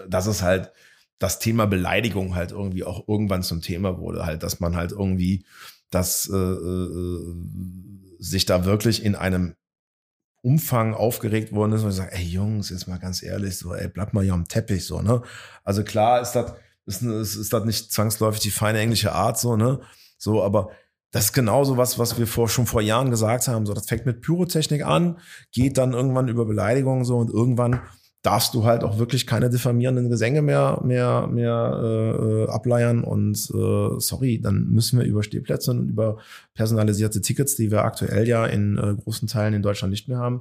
Speaker 3: dass es halt das Thema Beleidigung halt irgendwie auch irgendwann zum Thema wurde, halt, dass man halt irgendwie das äh, äh, sich da wirklich in einem Umfang aufgeregt worden ist und ich sage, ey Jungs, jetzt mal ganz ehrlich, so, ey, bleib mal hier am Teppich, so, ne? Also klar ist das, ist, ist, ist das nicht zwangsläufig die feine englische Art, so, ne? So, aber das ist genauso was, was wir vor, schon vor Jahren gesagt haben. So, das fängt mit Pyrotechnik an, geht dann irgendwann über Beleidigungen so und irgendwann darfst du halt auch wirklich keine diffamierenden Gesänge mehr, mehr, mehr äh, ableiern. Und äh, sorry, dann müssen wir über Stehplätze und über personalisierte Tickets, die wir aktuell ja in äh, großen Teilen in Deutschland nicht mehr haben,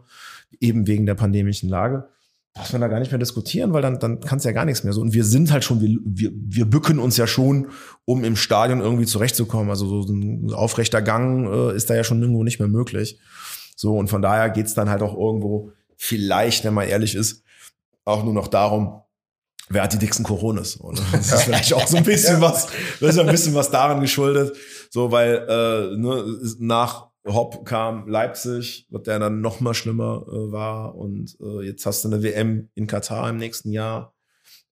Speaker 3: eben wegen der pandemischen Lage, darf man da gar nicht mehr diskutieren, weil dann, dann kann es ja gar nichts mehr so. Und wir sind halt schon, wir, wir, wir bücken uns ja schon, um im Stadion irgendwie zurechtzukommen. Also so ein aufrechter Gang äh, ist da ja schon irgendwo nicht mehr möglich. So, und von daher geht's dann halt auch irgendwo, vielleicht, wenn man ehrlich ist, auch nur noch darum, wer hat die dicksten Coronas? Und *laughs* das ist vielleicht auch so ein bisschen was, das ist ein bisschen was daran geschuldet. So, weil äh, ne, nach Hopp kam Leipzig, was der dann noch mal schlimmer äh, war. Und äh, jetzt hast du eine WM in Katar im nächsten Jahr,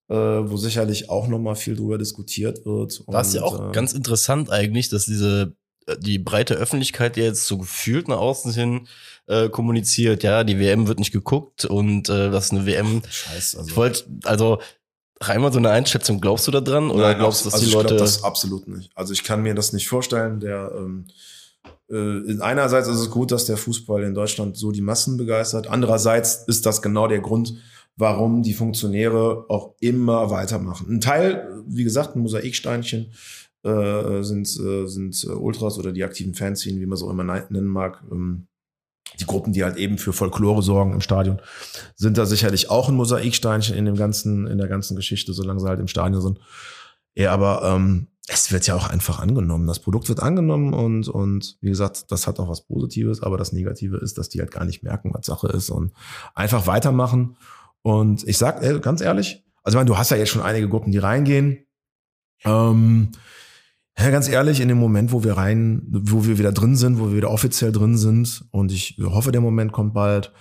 Speaker 3: äh, wo sicherlich auch noch mal viel drüber diskutiert wird.
Speaker 2: Das ist ja auch
Speaker 3: äh,
Speaker 2: ganz interessant eigentlich, dass diese äh, die breite Öffentlichkeit die jetzt so gefühlt nach außen hin äh, kommuniziert, ja, die WM wird nicht geguckt und äh, das ist eine WM.
Speaker 3: Scheiß,
Speaker 2: Ich wollte, also einmal so eine Einschätzung, glaubst du da dran? Oder
Speaker 3: Nein,
Speaker 2: glaubst du, dass
Speaker 3: also
Speaker 2: die
Speaker 3: ich glaub
Speaker 2: Leute.
Speaker 3: das absolut nicht. Also ich kann mir das nicht vorstellen. Der ähm, äh, in einerseits ist es gut, dass der Fußball in Deutschland so die Massen begeistert. Andererseits ist das genau der Grund, warum die Funktionäre auch immer weitermachen. Ein Teil, wie gesagt, ein Mosaiksteinchen äh, sind äh, sind äh, Ultras oder die aktiven Fanszenen, wie man es auch immer nennen mag. Ähm, die Gruppen, die halt eben für Folklore sorgen im Stadion, sind da sicherlich auch ein Mosaiksteinchen in dem ganzen, in der ganzen Geschichte, solange sie halt im Stadion sind. Ja, aber ähm, es wird ja auch einfach angenommen. Das Produkt wird angenommen und, und wie gesagt, das hat auch was Positives, aber das Negative ist, dass die halt gar nicht merken, was Sache ist und einfach weitermachen. Und ich sag ey, ganz ehrlich, also ich meine, du hast ja jetzt schon einige Gruppen, die reingehen. Ähm, ja, ganz ehrlich, in dem Moment, wo wir rein, wo wir wieder drin sind, wo wir wieder offiziell drin sind, und ich hoffe, der Moment kommt bald.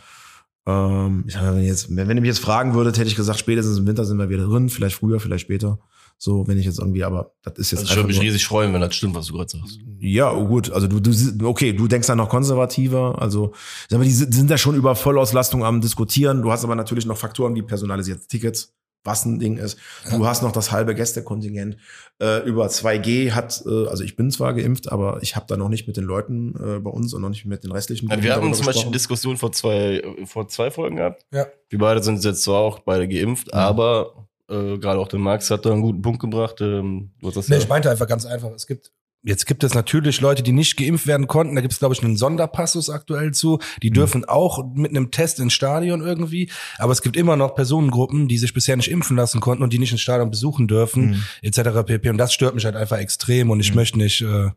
Speaker 3: Ähm, ich wenn, jetzt, wenn ihr mich jetzt fragen würdet, hätte ich gesagt, spätestens im Winter sind wir wieder drin, vielleicht früher, vielleicht später. So, wenn ich jetzt irgendwie, aber das ist jetzt
Speaker 2: Also ich würde mich riesig freuen, wenn das stimmt, was du gerade sagst.
Speaker 3: ja, gut. Also du, du, okay, du denkst da noch konservativer. Also, sag mal, die sind sind da schon über Vollauslastung am diskutieren. Du hast aber natürlich noch Faktoren wie personalisierte Tickets, was ein Ding ist. Du hast noch das halbe Gästekontingent. Äh, über 2G hat, äh, also ich bin zwar geimpft, aber ich habe da noch nicht mit den Leuten äh, bei uns und noch nicht mit den restlichen.
Speaker 2: Ja, wir hatten zum Beispiel
Speaker 3: gesprochen.
Speaker 2: Diskussion vor zwei, vor zwei Folgen gehabt.
Speaker 1: Ja.
Speaker 2: Wir beide sind jetzt zwar auch beide geimpft, aber äh, gerade auch der Max hat da einen guten Punkt gebracht. Ähm, hast das
Speaker 1: Nee,
Speaker 2: ja.
Speaker 1: ich meinte einfach ganz einfach, es gibt Jetzt gibt es natürlich Leute, die nicht geimpft werden konnten. Da gibt es, glaube ich, einen Sonderpassus aktuell zu. Die dürfen auch mit einem Test ins Stadion irgendwie. Aber es gibt immer noch Personengruppen, die sich bisher nicht impfen lassen konnten und die nicht ins Stadion besuchen dürfen,
Speaker 3: Mhm.
Speaker 1: etc. pp. Und das stört mich halt einfach extrem. Und ich
Speaker 3: Mhm.
Speaker 1: möchte nicht, äh,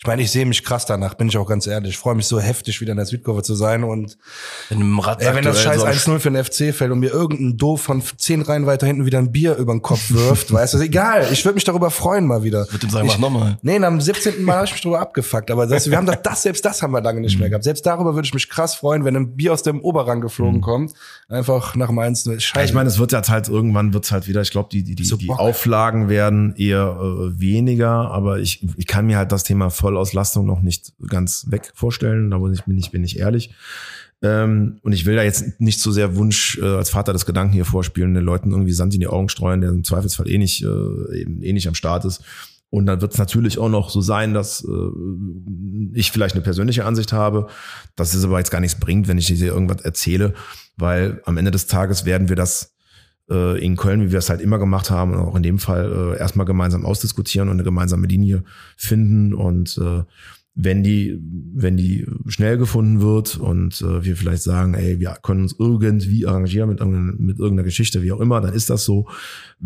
Speaker 1: Ich meine, ich sehe mich krass danach, bin ich auch ganz ehrlich. Ich freue mich so heftig, wieder in der Südkurve zu sein und
Speaker 2: In einem Rad
Speaker 1: ey, wenn das scheiß
Speaker 2: aktuell so am
Speaker 1: 1-0 für den FC fällt und mir irgendein Doof von zehn Reihen weiter hinten wieder ein Bier über den Kopf wirft, *laughs* weißt du, egal. Ich würde mich darüber freuen mal wieder.
Speaker 2: Mit dem sagen, mach nochmal.
Speaker 1: Nee, am 17. Mal habe ich mich drüber abgefuckt. Aber das, wir haben doch das, selbst das haben wir lange nicht mehr gehabt. Selbst darüber würde ich mich krass freuen, wenn ein Bier aus dem Oberrang geflogen kommt. Einfach nach dem 1 0
Speaker 3: Ja,
Speaker 1: Scheiße.
Speaker 3: ich meine, es wird jetzt halt irgendwann wird's halt wieder, ich glaube, die, die, die,
Speaker 1: So
Speaker 3: die. Auflagen werden eher äh, weniger, aber ich, ich kann mir halt das Thema Vollauslastung noch nicht ganz weg vorstellen, da bin ich, bin ich, bin ich ehrlich. Ähm, und ich will da jetzt nicht so sehr Wunsch äh, als Vater des Gedanken hier vorspielen, den Leuten irgendwie Sand in die Augen streuen, der im Zweifelsfall eh nicht, äh, eben eh nicht am Start ist. Und dann wird es natürlich auch noch so sein, dass äh, ich vielleicht eine persönliche Ansicht habe, dass es aber jetzt gar nichts bringt, wenn ich dir irgendwas erzähle, weil am Ende des Tages werden wir das äh, in Köln, wie wir es halt immer gemacht haben, und auch in dem Fall äh, erstmal gemeinsam ausdiskutieren und eine gemeinsame Linie finden und äh, wenn die, wenn die schnell gefunden wird und äh, wir vielleicht sagen, ey, wir können uns irgendwie arrangieren mit, mit irgendeiner Geschichte, wie auch immer, dann ist das so.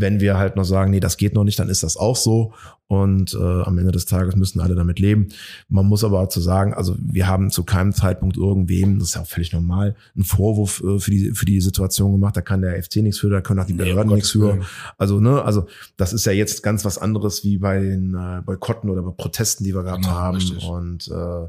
Speaker 3: Wenn wir halt noch sagen, nee, das geht noch nicht, dann ist das auch so. Und äh, am Ende des Tages müssen alle damit leben. Man muss aber dazu sagen, also wir haben zu keinem Zeitpunkt irgendwem, das ist ja auch völlig normal, einen Vorwurf äh, für die für die Situation gemacht. Da kann der FC nichts für, da können auch die
Speaker 1: Nee,
Speaker 3: Behörden nichts
Speaker 1: Gottes
Speaker 3: für. Also ne, also das ist ja jetzt ganz was anderes wie bei den äh, Boykotten oder bei Protesten, die wir gehabt
Speaker 1: Genau,
Speaker 3: haben.
Speaker 1: richtig.
Speaker 3: Und äh,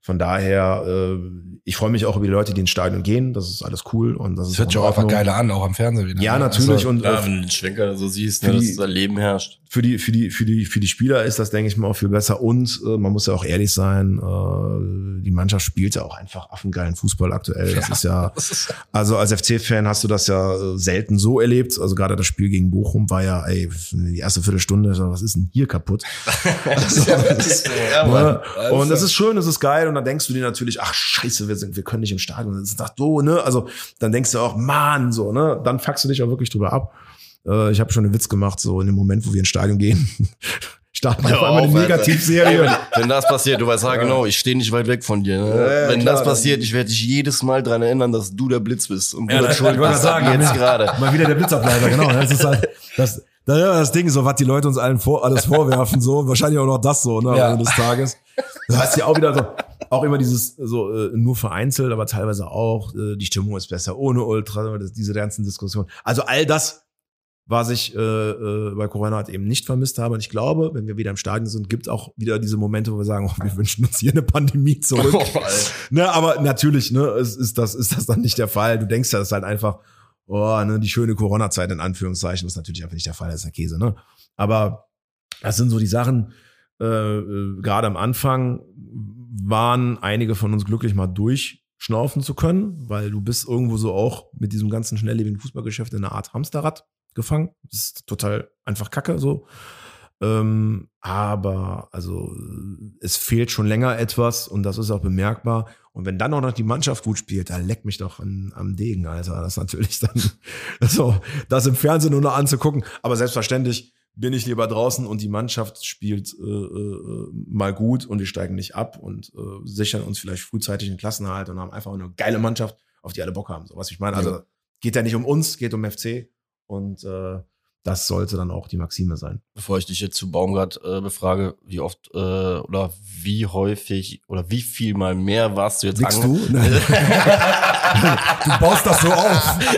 Speaker 3: von daher, äh, ich freue mich auch über die Leute, die ins Stadion gehen. Das ist alles cool und das
Speaker 1: Das
Speaker 3: ist
Speaker 1: hört sich auch einfach geiler an, auch am Fernsehen wieder.
Speaker 3: Ja,
Speaker 1: ne?
Speaker 3: natürlich
Speaker 1: Also,
Speaker 3: und
Speaker 2: Ja,
Speaker 3: äh,
Speaker 2: wenn du den Schwenker so siehst, ne, dass da Leben herrscht.
Speaker 3: Für die für die für die für die Spieler ist das denke ich mal auch viel besser und äh, man muss ja auch ehrlich sein äh, die Mannschaft spielt ja auch einfach affengeilen Fußball aktuell das
Speaker 1: Ja.
Speaker 3: ist ja *laughs* also als FC-Fan hast du das ja äh, selten so erlebt also gerade das Spiel gegen Bochum war ja ey die erste Viertelstunde was ist denn hier kaputt *laughs*
Speaker 1: das ist ja, *laughs* das ist, ja, Mann.
Speaker 3: Ne?
Speaker 1: Also-
Speaker 3: Und das ist schön, das ist geil. Und dann denkst du dir natürlich, ach scheiße, wir, sind, wir können nicht im Stadion. Das ist doch so, ne? Also dann denkst du auch, Mann, so, ne? Dann fuckst du dich auch wirklich drüber ab. Äh, ich habe schon einen Witz gemacht, so in dem Moment, wo wir ins Stadion gehen, *laughs* starten wir
Speaker 2: Hör
Speaker 3: auf einmal eine
Speaker 2: Alter.
Speaker 3: Negativserie. *laughs*
Speaker 2: Wenn das passiert, du weißt ja genau, ich stehe nicht weit weg von dir. Ne?
Speaker 3: Ja, ja,
Speaker 2: Wenn
Speaker 3: klar,
Speaker 2: das passiert, ich werde dich jedes Mal dran erinnern, dass du der Blitz bist und du
Speaker 3: Ja, das-
Speaker 2: Schuld bist.
Speaker 3: sagen,
Speaker 2: jetzt gerade.
Speaker 3: Mal wieder der Blitzableiter, genau. *laughs* Das ist halt, das, das, ist das Ding, so was die Leute uns allen vor, alles vorwerfen, so wahrscheinlich auch noch das so, ne, am
Speaker 1: Ja.
Speaker 3: Ende des Tages. Du hast ja auch wieder so, auch immer dieses so äh, nur vereinzelt, aber teilweise auch äh, die Stimmung ist besser ohne Ultra, diese ganzen Diskussionen. Also all das, was ich äh, äh, bei Corona halt eben nicht vermisst habe. Und ich glaube, wenn wir wieder im Stadion sind, gibt es auch wieder diese Momente, wo wir sagen, oh, wir wünschen uns hier eine Pandemie zurück.
Speaker 2: Oh.
Speaker 3: Ne, aber natürlich, ne, ist, ist, das, ist das dann nicht der Fall. Du denkst ja, das ist halt einfach, oh, ne, die schöne Corona-Zeit in Anführungszeichen, was natürlich einfach nicht der Fall ist, der Käse, ne? Aber das sind so die Sachen, äh, äh, gerade am Anfang waren einige von uns glücklich, mal durchschnaufen zu können, weil du bist irgendwo so auch mit diesem ganzen schnelllebigen Fußballgeschäft in einer Art Hamsterrad gefangen. Das ist total einfach Kacke so. Ähm, aber also es fehlt schon länger etwas und das ist auch bemerkbar. Und wenn dann auch noch die Mannschaft gut spielt, da leckt mich doch an, am Degen, Alter. Das ist natürlich dann *laughs* so, das im Fernsehen nur noch anzugucken. Aber selbstverständlich bin ich lieber draußen und die Mannschaft spielt äh, äh, mal gut und wir steigen nicht ab und äh, sichern uns vielleicht frühzeitig den Klassenerhalt und haben einfach eine geile Mannschaft, auf die alle Bock haben. So was ich meine. Also geht ja nicht um uns, geht um FC und äh, das sollte dann auch die Maxime sein.
Speaker 2: Bevor ich dich jetzt zu Baumgart äh, befrage, wie oft äh, oder wie häufig oder wie viel mal mehr warst du jetzt
Speaker 3: Wickst du? *laughs* du baust das so auf. *laughs*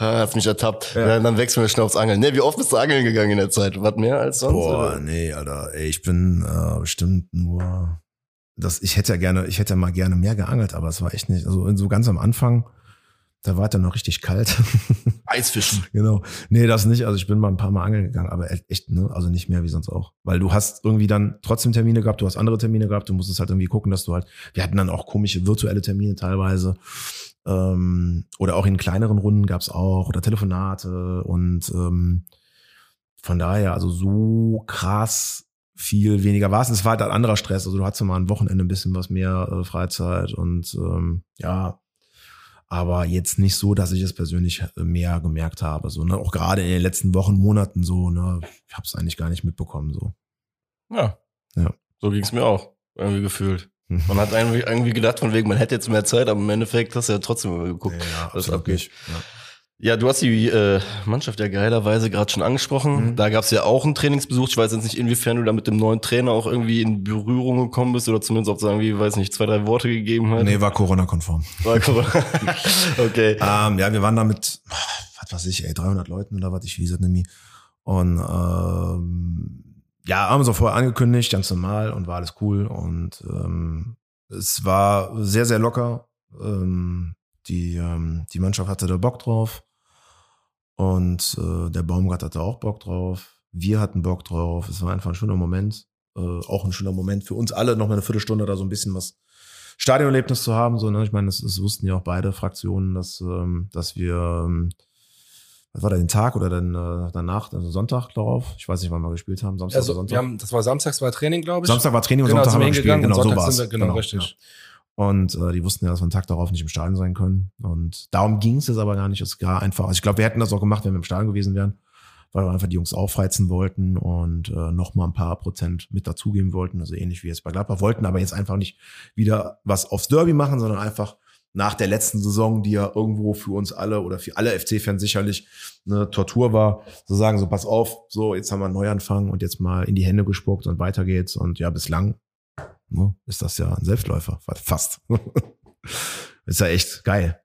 Speaker 2: Ah, hat's mich ertappt. Ja. dann wechseln wir schnell aufs Angeln. Ne, wie oft bist du angeln gegangen in der Zeit? Was mehr als sonst?
Speaker 3: Boah,
Speaker 2: oder?
Speaker 3: nee, Alter. Ey, ich bin äh, bestimmt nur. Das, ich hätte ja gerne, ich hätte mal gerne mehr geangelt, aber es war echt nicht. Also so ganz am Anfang, da war es dann noch richtig kalt. *laughs*
Speaker 2: Eisfischen.
Speaker 3: genau. Nee, das nicht. Also ich bin mal ein paar Mal angeln gegangen, aber e- echt, ne? Also nicht mehr wie sonst auch. Weil du hast irgendwie dann trotzdem Termine gehabt, du hast andere Termine gehabt, du musstest halt irgendwie gucken, dass du halt. Wir hatten dann auch komische virtuelle Termine teilweise. Ähm, oder auch in kleineren Runden gab's auch, oder Telefonate und ähm, von daher, also so krass viel weniger war es. Es war halt ein anderer Stress. Also du hattest mal ein Wochenende ein bisschen was mehr äh, Freizeit und ähm, ja, aber jetzt nicht so, dass ich es persönlich äh, mehr gemerkt habe. So, ne? Auch gerade in den letzten Wochen, Monaten so, ne, ich habe es eigentlich gar nicht mitbekommen. So.
Speaker 2: Ja.
Speaker 3: Ja.
Speaker 2: So ging's mir auch. Irgendwie gefühlt.
Speaker 3: Mhm.
Speaker 2: Man hat irgendwie, irgendwie gedacht, von wegen, man hätte jetzt mehr Zeit, aber im Endeffekt hast du ja trotzdem immer geguckt.
Speaker 3: Ja,
Speaker 2: was
Speaker 3: absolut
Speaker 2: abgeht.
Speaker 3: Ja.
Speaker 2: Ja, du hast die äh, Mannschaft ja geilerweise gerade schon angesprochen.
Speaker 3: Mhm.
Speaker 2: Da gab's ja auch einen Trainingsbesuch. Ich weiß jetzt nicht, inwiefern du da mit dem neuen Trainer auch irgendwie in Berührung gekommen bist oder zumindest auch sagen, wie, weiß nicht, zwei, drei Worte gegeben hat.
Speaker 3: Nee, war Corona-konform.
Speaker 2: War cool. *laughs* okay.
Speaker 3: Ähm, ja, wir waren da mit, was weiß ich, ey, 300 Leuten oder was, ich es nicht mehr. Und ähm, ja, haben uns auch vorher angekündigt, ganz normal und war alles cool. Und ähm, es war sehr, sehr locker. Ähm, die, ähm, die Mannschaft hatte da Bock drauf. Und äh, der Baumgart hatte auch Bock drauf. Wir hatten Bock drauf. Es war einfach ein schöner Moment. Äh, auch ein schöner Moment für uns alle, noch mal eine Viertelstunde da so ein bisschen was Stadionerlebnis zu haben. So, ne? Ich meine, das, das wussten ja auch beide Fraktionen, dass, ähm, dass wir, ähm, was war da, den Tag oder dann äh, danach, also Sonntag darauf? Ich weiß nicht, wann wir gespielt haben, Samstag oder
Speaker 1: Also,
Speaker 3: Sonntag.
Speaker 1: wir haben, das war samstags war Training, glaube ich.
Speaker 3: Samstag war Training und
Speaker 1: genau,
Speaker 3: Sonntag haben
Speaker 1: wir
Speaker 3: gespielt. Genau, so war's.
Speaker 1: sind wir, genau, richtig.
Speaker 3: Ja. Und äh, die wussten ja, dass wir einen Tag darauf nicht im Stadion sein können. Und darum ging es jetzt aber gar nicht. Es war einfach, also ich glaube, wir hätten das auch gemacht, wenn wir im Stadion gewesen wären, weil wir einfach die Jungs aufreizen wollten und äh, noch mal ein paar Prozent mit dazugeben wollten. Also ähnlich wie jetzt bei Gladbach wollten, aber jetzt einfach nicht wieder was aufs Derby machen, sondern einfach nach der letzten Saison, die ja irgendwo für uns alle oder für alle FC-Fans sicherlich eine Tortur war, so sagen, so pass auf, so jetzt haben wir einen Neuanfang und jetzt mal in die Hände gespuckt und weiter geht's. Und ja, bislang ist das ja ein Selbstläufer, fast. *laughs* ist ja echt geil.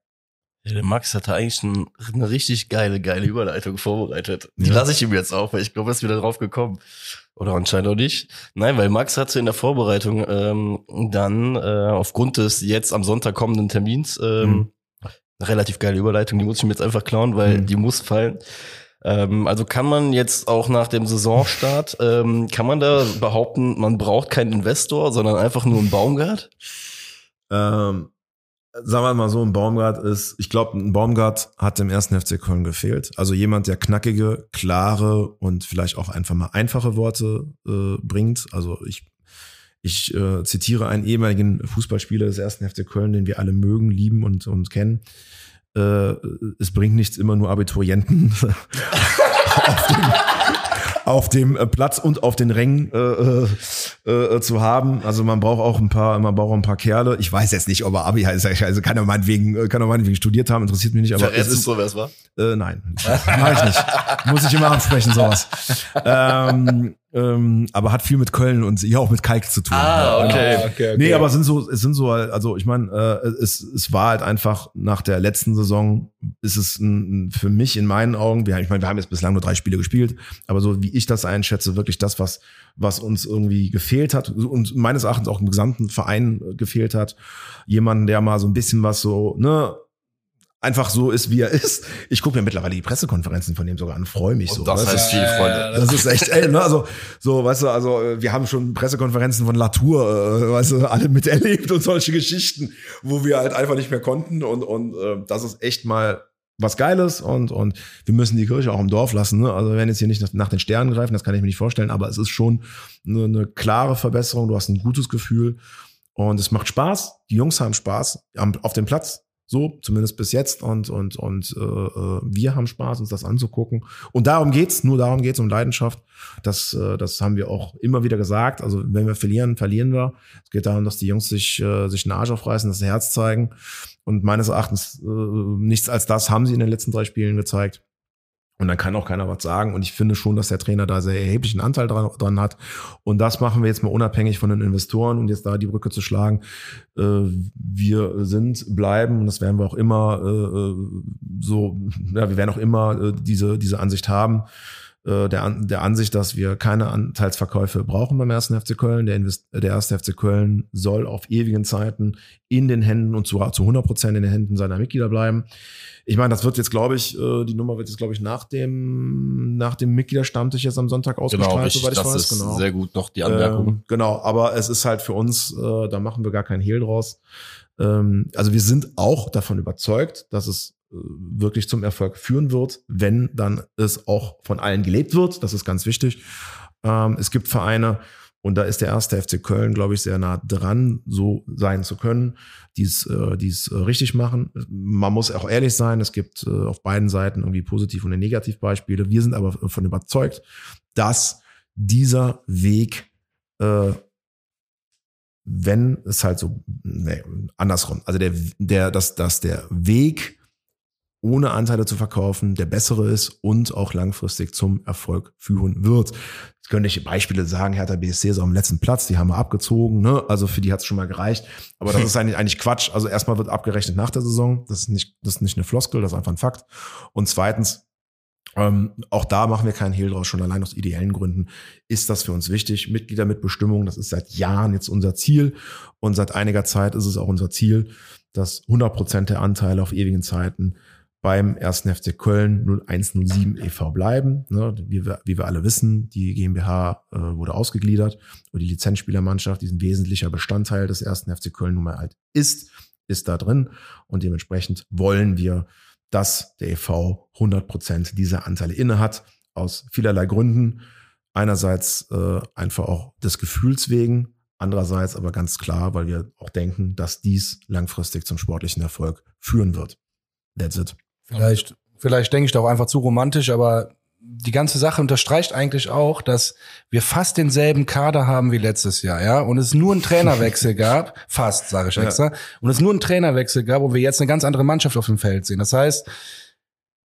Speaker 2: Ja, der Max hatte eigentlich ein, eine richtig geile, geile Überleitung vorbereitet. Die
Speaker 3: Ja.
Speaker 2: lasse ich ihm jetzt auf, weil ich glaube, er ist wieder drauf gekommen. Oder anscheinend auch nicht. Nein, weil Max hatte in der Vorbereitung ähm, dann äh, aufgrund des jetzt am Sonntag kommenden Termins ähm,
Speaker 3: Mhm.
Speaker 2: eine relativ geile Überleitung. Die muss ich mir jetzt einfach klauen, weil
Speaker 3: Mhm.
Speaker 2: die muss fallen. Ähm, also kann man jetzt auch nach dem Saisonstart, ähm, kann man da behaupten, man braucht keinen Investor, sondern einfach nur einen Baumgart?
Speaker 3: Ähm, sagen wir mal so, ein Baumgart ist, ich glaube, ein Baumgart hat dem ersten FC Köln gefehlt. Also jemand, der knackige, klare und vielleicht auch einfach mal einfache Worte äh, bringt. Also ich, ich äh, zitiere einen ehemaligen Fußballspieler des ersten FC Köln, den wir alle mögen, lieben und, und kennen. Äh, es bringt nichts, immer nur Abiturienten *laughs* auf dem, auf dem äh, Platz und auf den Rängen äh, äh, äh, zu haben. Also man braucht auch ein paar, man braucht auch ein paar Kerle. Ich weiß jetzt nicht, ob er Abi heißt. Also kann er meinetwegen, äh, kann er meinetwegen studiert haben, interessiert mich nicht. Aber es ist,
Speaker 2: so, wer es war?
Speaker 3: äh, nein, mach ich nicht. Muss ich immer absprechen, sowas. *laughs* Ähm, ähm, aber hat viel mit Köln und ja auch mit Kalk zu tun.
Speaker 2: Ah,
Speaker 3: Ja,
Speaker 2: okay.
Speaker 1: okay, okay.
Speaker 3: Nee, aber es sind so, es sind so, also ich meine, äh, es, es war halt einfach nach der letzten Saison ist es ein, für mich in meinen Augen, wir, ich meine, wir haben jetzt bislang nur drei Spiele gespielt, aber so wie ich das einschätze, wirklich das, was, was uns irgendwie gefehlt hat und meines Erachtens auch im gesamten Verein gefehlt hat, jemanden, der mal so ein bisschen was so, ne, einfach so ist, wie er ist. Ich gucke mir mittlerweile die Pressekonferenzen von dem sogar an, freue mich so.
Speaker 2: das
Speaker 3: du?
Speaker 2: heißt viel, Freunde.
Speaker 3: Das ist echt, ey, ne, also, so, weißt du, also, äh, wir haben schon Pressekonferenzen von Latour, äh, weißt du, alle miterlebt und solche Geschichten, wo wir halt einfach nicht mehr konnten und, und, äh, das ist echt mal was Geiles und, und wir müssen die Kirche auch im Dorf lassen, ne? Also, wir werden jetzt hier nicht nach, nach den Sternen greifen, das kann ich mir nicht vorstellen, aber es ist schon eine, eine klare Verbesserung, du hast ein gutes Gefühl und es macht Spaß, die Jungs haben Spaß am, auf dem Platz, so, zumindest bis jetzt. Und, und, und äh, äh, wir haben Spaß, uns das anzugucken. Und darum geht's, nur darum geht's um Leidenschaft. Das, äh, das haben wir auch immer wieder gesagt. Also wenn wir verlieren, verlieren wir. Es geht darum, dass die Jungs sich, äh, sich den Arsch aufreißen, das Herz zeigen. Und meines Erachtens äh, nichts als das haben sie in den letzten drei Spielen gezeigt. Und dann kann auch keiner was sagen. Und ich finde schon, dass der Trainer da sehr erheblichen Anteil dran, dran hat. Und das machen wir jetzt mal unabhängig von den Investoren und jetzt da die Brücke zu schlagen. Äh, wir sind, bleiben, und das werden wir auch immer äh, so, ja, wir werden auch immer äh, diese, diese Ansicht haben, äh, der, der Ansicht, dass wir keine Anteilsverkäufe brauchen beim ersten FC Köln. Der, Invest der erste FC Köln soll auf ewigen Zeiten in den Händen und zu, zu 100 Prozent in den Händen seiner Mitglieder bleiben. Ich meine, das wird jetzt, glaube ich, äh, die Nummer wird jetzt, glaube ich, nach dem, nach dem Mitgliederstammtisch jetzt am Sonntag ausgestrahlt,
Speaker 2: Genau, richtig.
Speaker 3: soweit ich
Speaker 2: Das
Speaker 3: weiß.
Speaker 2: ist
Speaker 3: genau.
Speaker 2: sehr gut noch die Anmerkung.
Speaker 3: Ähm, genau, aber es ist halt für uns, äh, da machen wir gar keinen Hehl draus. Ähm, also wir sind auch davon überzeugt, dass es äh, wirklich zum Erfolg führen wird, wenn dann es auch von allen gelebt wird. Das ist ganz wichtig. Ähm, es gibt Vereine, und da ist der erste FC Köln, glaube ich, sehr nah dran, so sein zu können, die äh, die es, äh, richtig machen. Man muss auch ehrlich sein, es gibt äh, auf beiden Seiten irgendwie Positiv- und Negativbeispiele. Wir sind aber davon überzeugt, dass dieser Weg, äh, wenn es halt so, nee, andersrum, also der, der, dass, dass der Weg ohne Anteile zu verkaufen der bessere ist und auch langfristig zum Erfolg führen wird. Jetzt könnte ich Beispiele sagen, Hertha BSC ist auf dem letzten Platz, die haben wir abgezogen, ne? also für die hat es schon mal gereicht. Aber das *laughs* ist eigentlich, eigentlich Quatsch. Also erstmal wird abgerechnet nach der Saison, das ist nicht, das ist nicht eine Floskel, das ist einfach ein Fakt. Und zweitens, ähm, auch da machen wir keinen Hehl draus, schon allein aus ideellen Gründen ist das für uns wichtig. Mitglieder mit Bestimmung, das ist seit Jahren jetzt unser Ziel und seit einiger Zeit ist es auch unser Ziel, dass 100 Prozent der Anteile auf ewigen Zeiten beim ersten FC Köln 0107 e.V. bleiben. Ne, wie, wir, wie wir alle wissen, die GmbH äh, wurde ausgegliedert und die Lizenzspielermannschaft, die ein wesentlicher Bestandteil des ersten FC Köln nun mal halt ist, ist da drin und dementsprechend wollen wir dass der EV 100 Prozent dieser Anteile inne hat, aus vielerlei Gründen. Einerseits äh, einfach auch des Gefühls wegen, andererseits aber ganz klar, weil wir auch denken, dass dies langfristig zum sportlichen Erfolg führen wird. That's it.
Speaker 1: Vielleicht, vielleicht denke ich da auch einfach zu romantisch, aber die ganze Sache unterstreicht eigentlich auch, dass wir fast denselben Kader haben wie letztes Jahr, ja, und es nur einen Trainerwechsel gab, *laughs* fast, sage ich extra, ja. und es nur einen Trainerwechsel gab, wo wir jetzt eine ganz andere Mannschaft auf dem Feld sehen. Das heißt,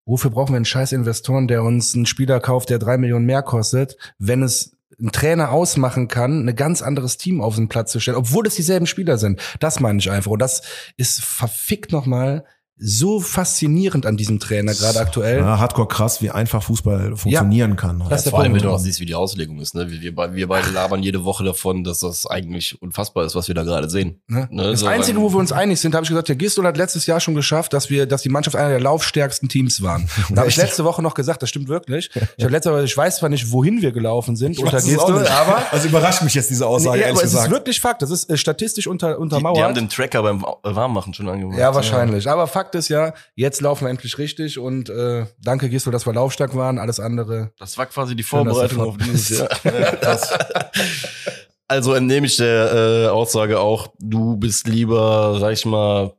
Speaker 1: wofür brauchen wir einen scheiß Investoren, der uns einen Spieler kauft, der drei Millionen mehr kostet, wenn es ein Trainer ausmachen kann, ein ganz anderes Team auf den Platz zu stellen, obwohl es dieselben Spieler sind. Das meine ich einfach. Und das ist verfickt nochmal so faszinierend an diesem Trainer gerade aktuell.
Speaker 3: Ja, hardcore krass, wie einfach Fußball funktionieren ja, kann.
Speaker 2: Das ja, vor allem, wenn du auch siehst, wie die Auslegung ist. Ne? Wir, wir, beide labern jede Woche davon, dass das eigentlich unfassbar ist, was wir da gerade sehen.
Speaker 1: Ne? Ne? Das so Einzige, wo wir uns einig sind, habe ich gesagt, der Gistol hat letztes Jahr schon geschafft, dass wir, dass die Mannschaft einer der laufstärksten Teams waren. *laughs* Da habe ich letzte Woche noch gesagt, das stimmt wirklich. Ich habe letzte Woche, ich weiß zwar nicht, wohin wir gelaufen sind ich unter Gistol, aber *laughs*
Speaker 3: also überrascht mich jetzt diese Aussage. Nee, aber
Speaker 1: es
Speaker 3: gesagt.
Speaker 1: ist wirklich Fakt. Das ist äh, statistisch unter, untermauert. Die,
Speaker 2: die haben den Tracker beim Warmmachen schon angemacht.
Speaker 1: Ja, wahrscheinlich. Aber Fakt ist ja, jetzt laufen wir endlich richtig und äh, danke Gisto, dass wir laufstark waren. Alles andere.
Speaker 2: Das war quasi die Vorbereitung auf dieses Jahr. *laughs* also entnehme ich der äh, Aussage auch, du bist lieber, sag ich mal,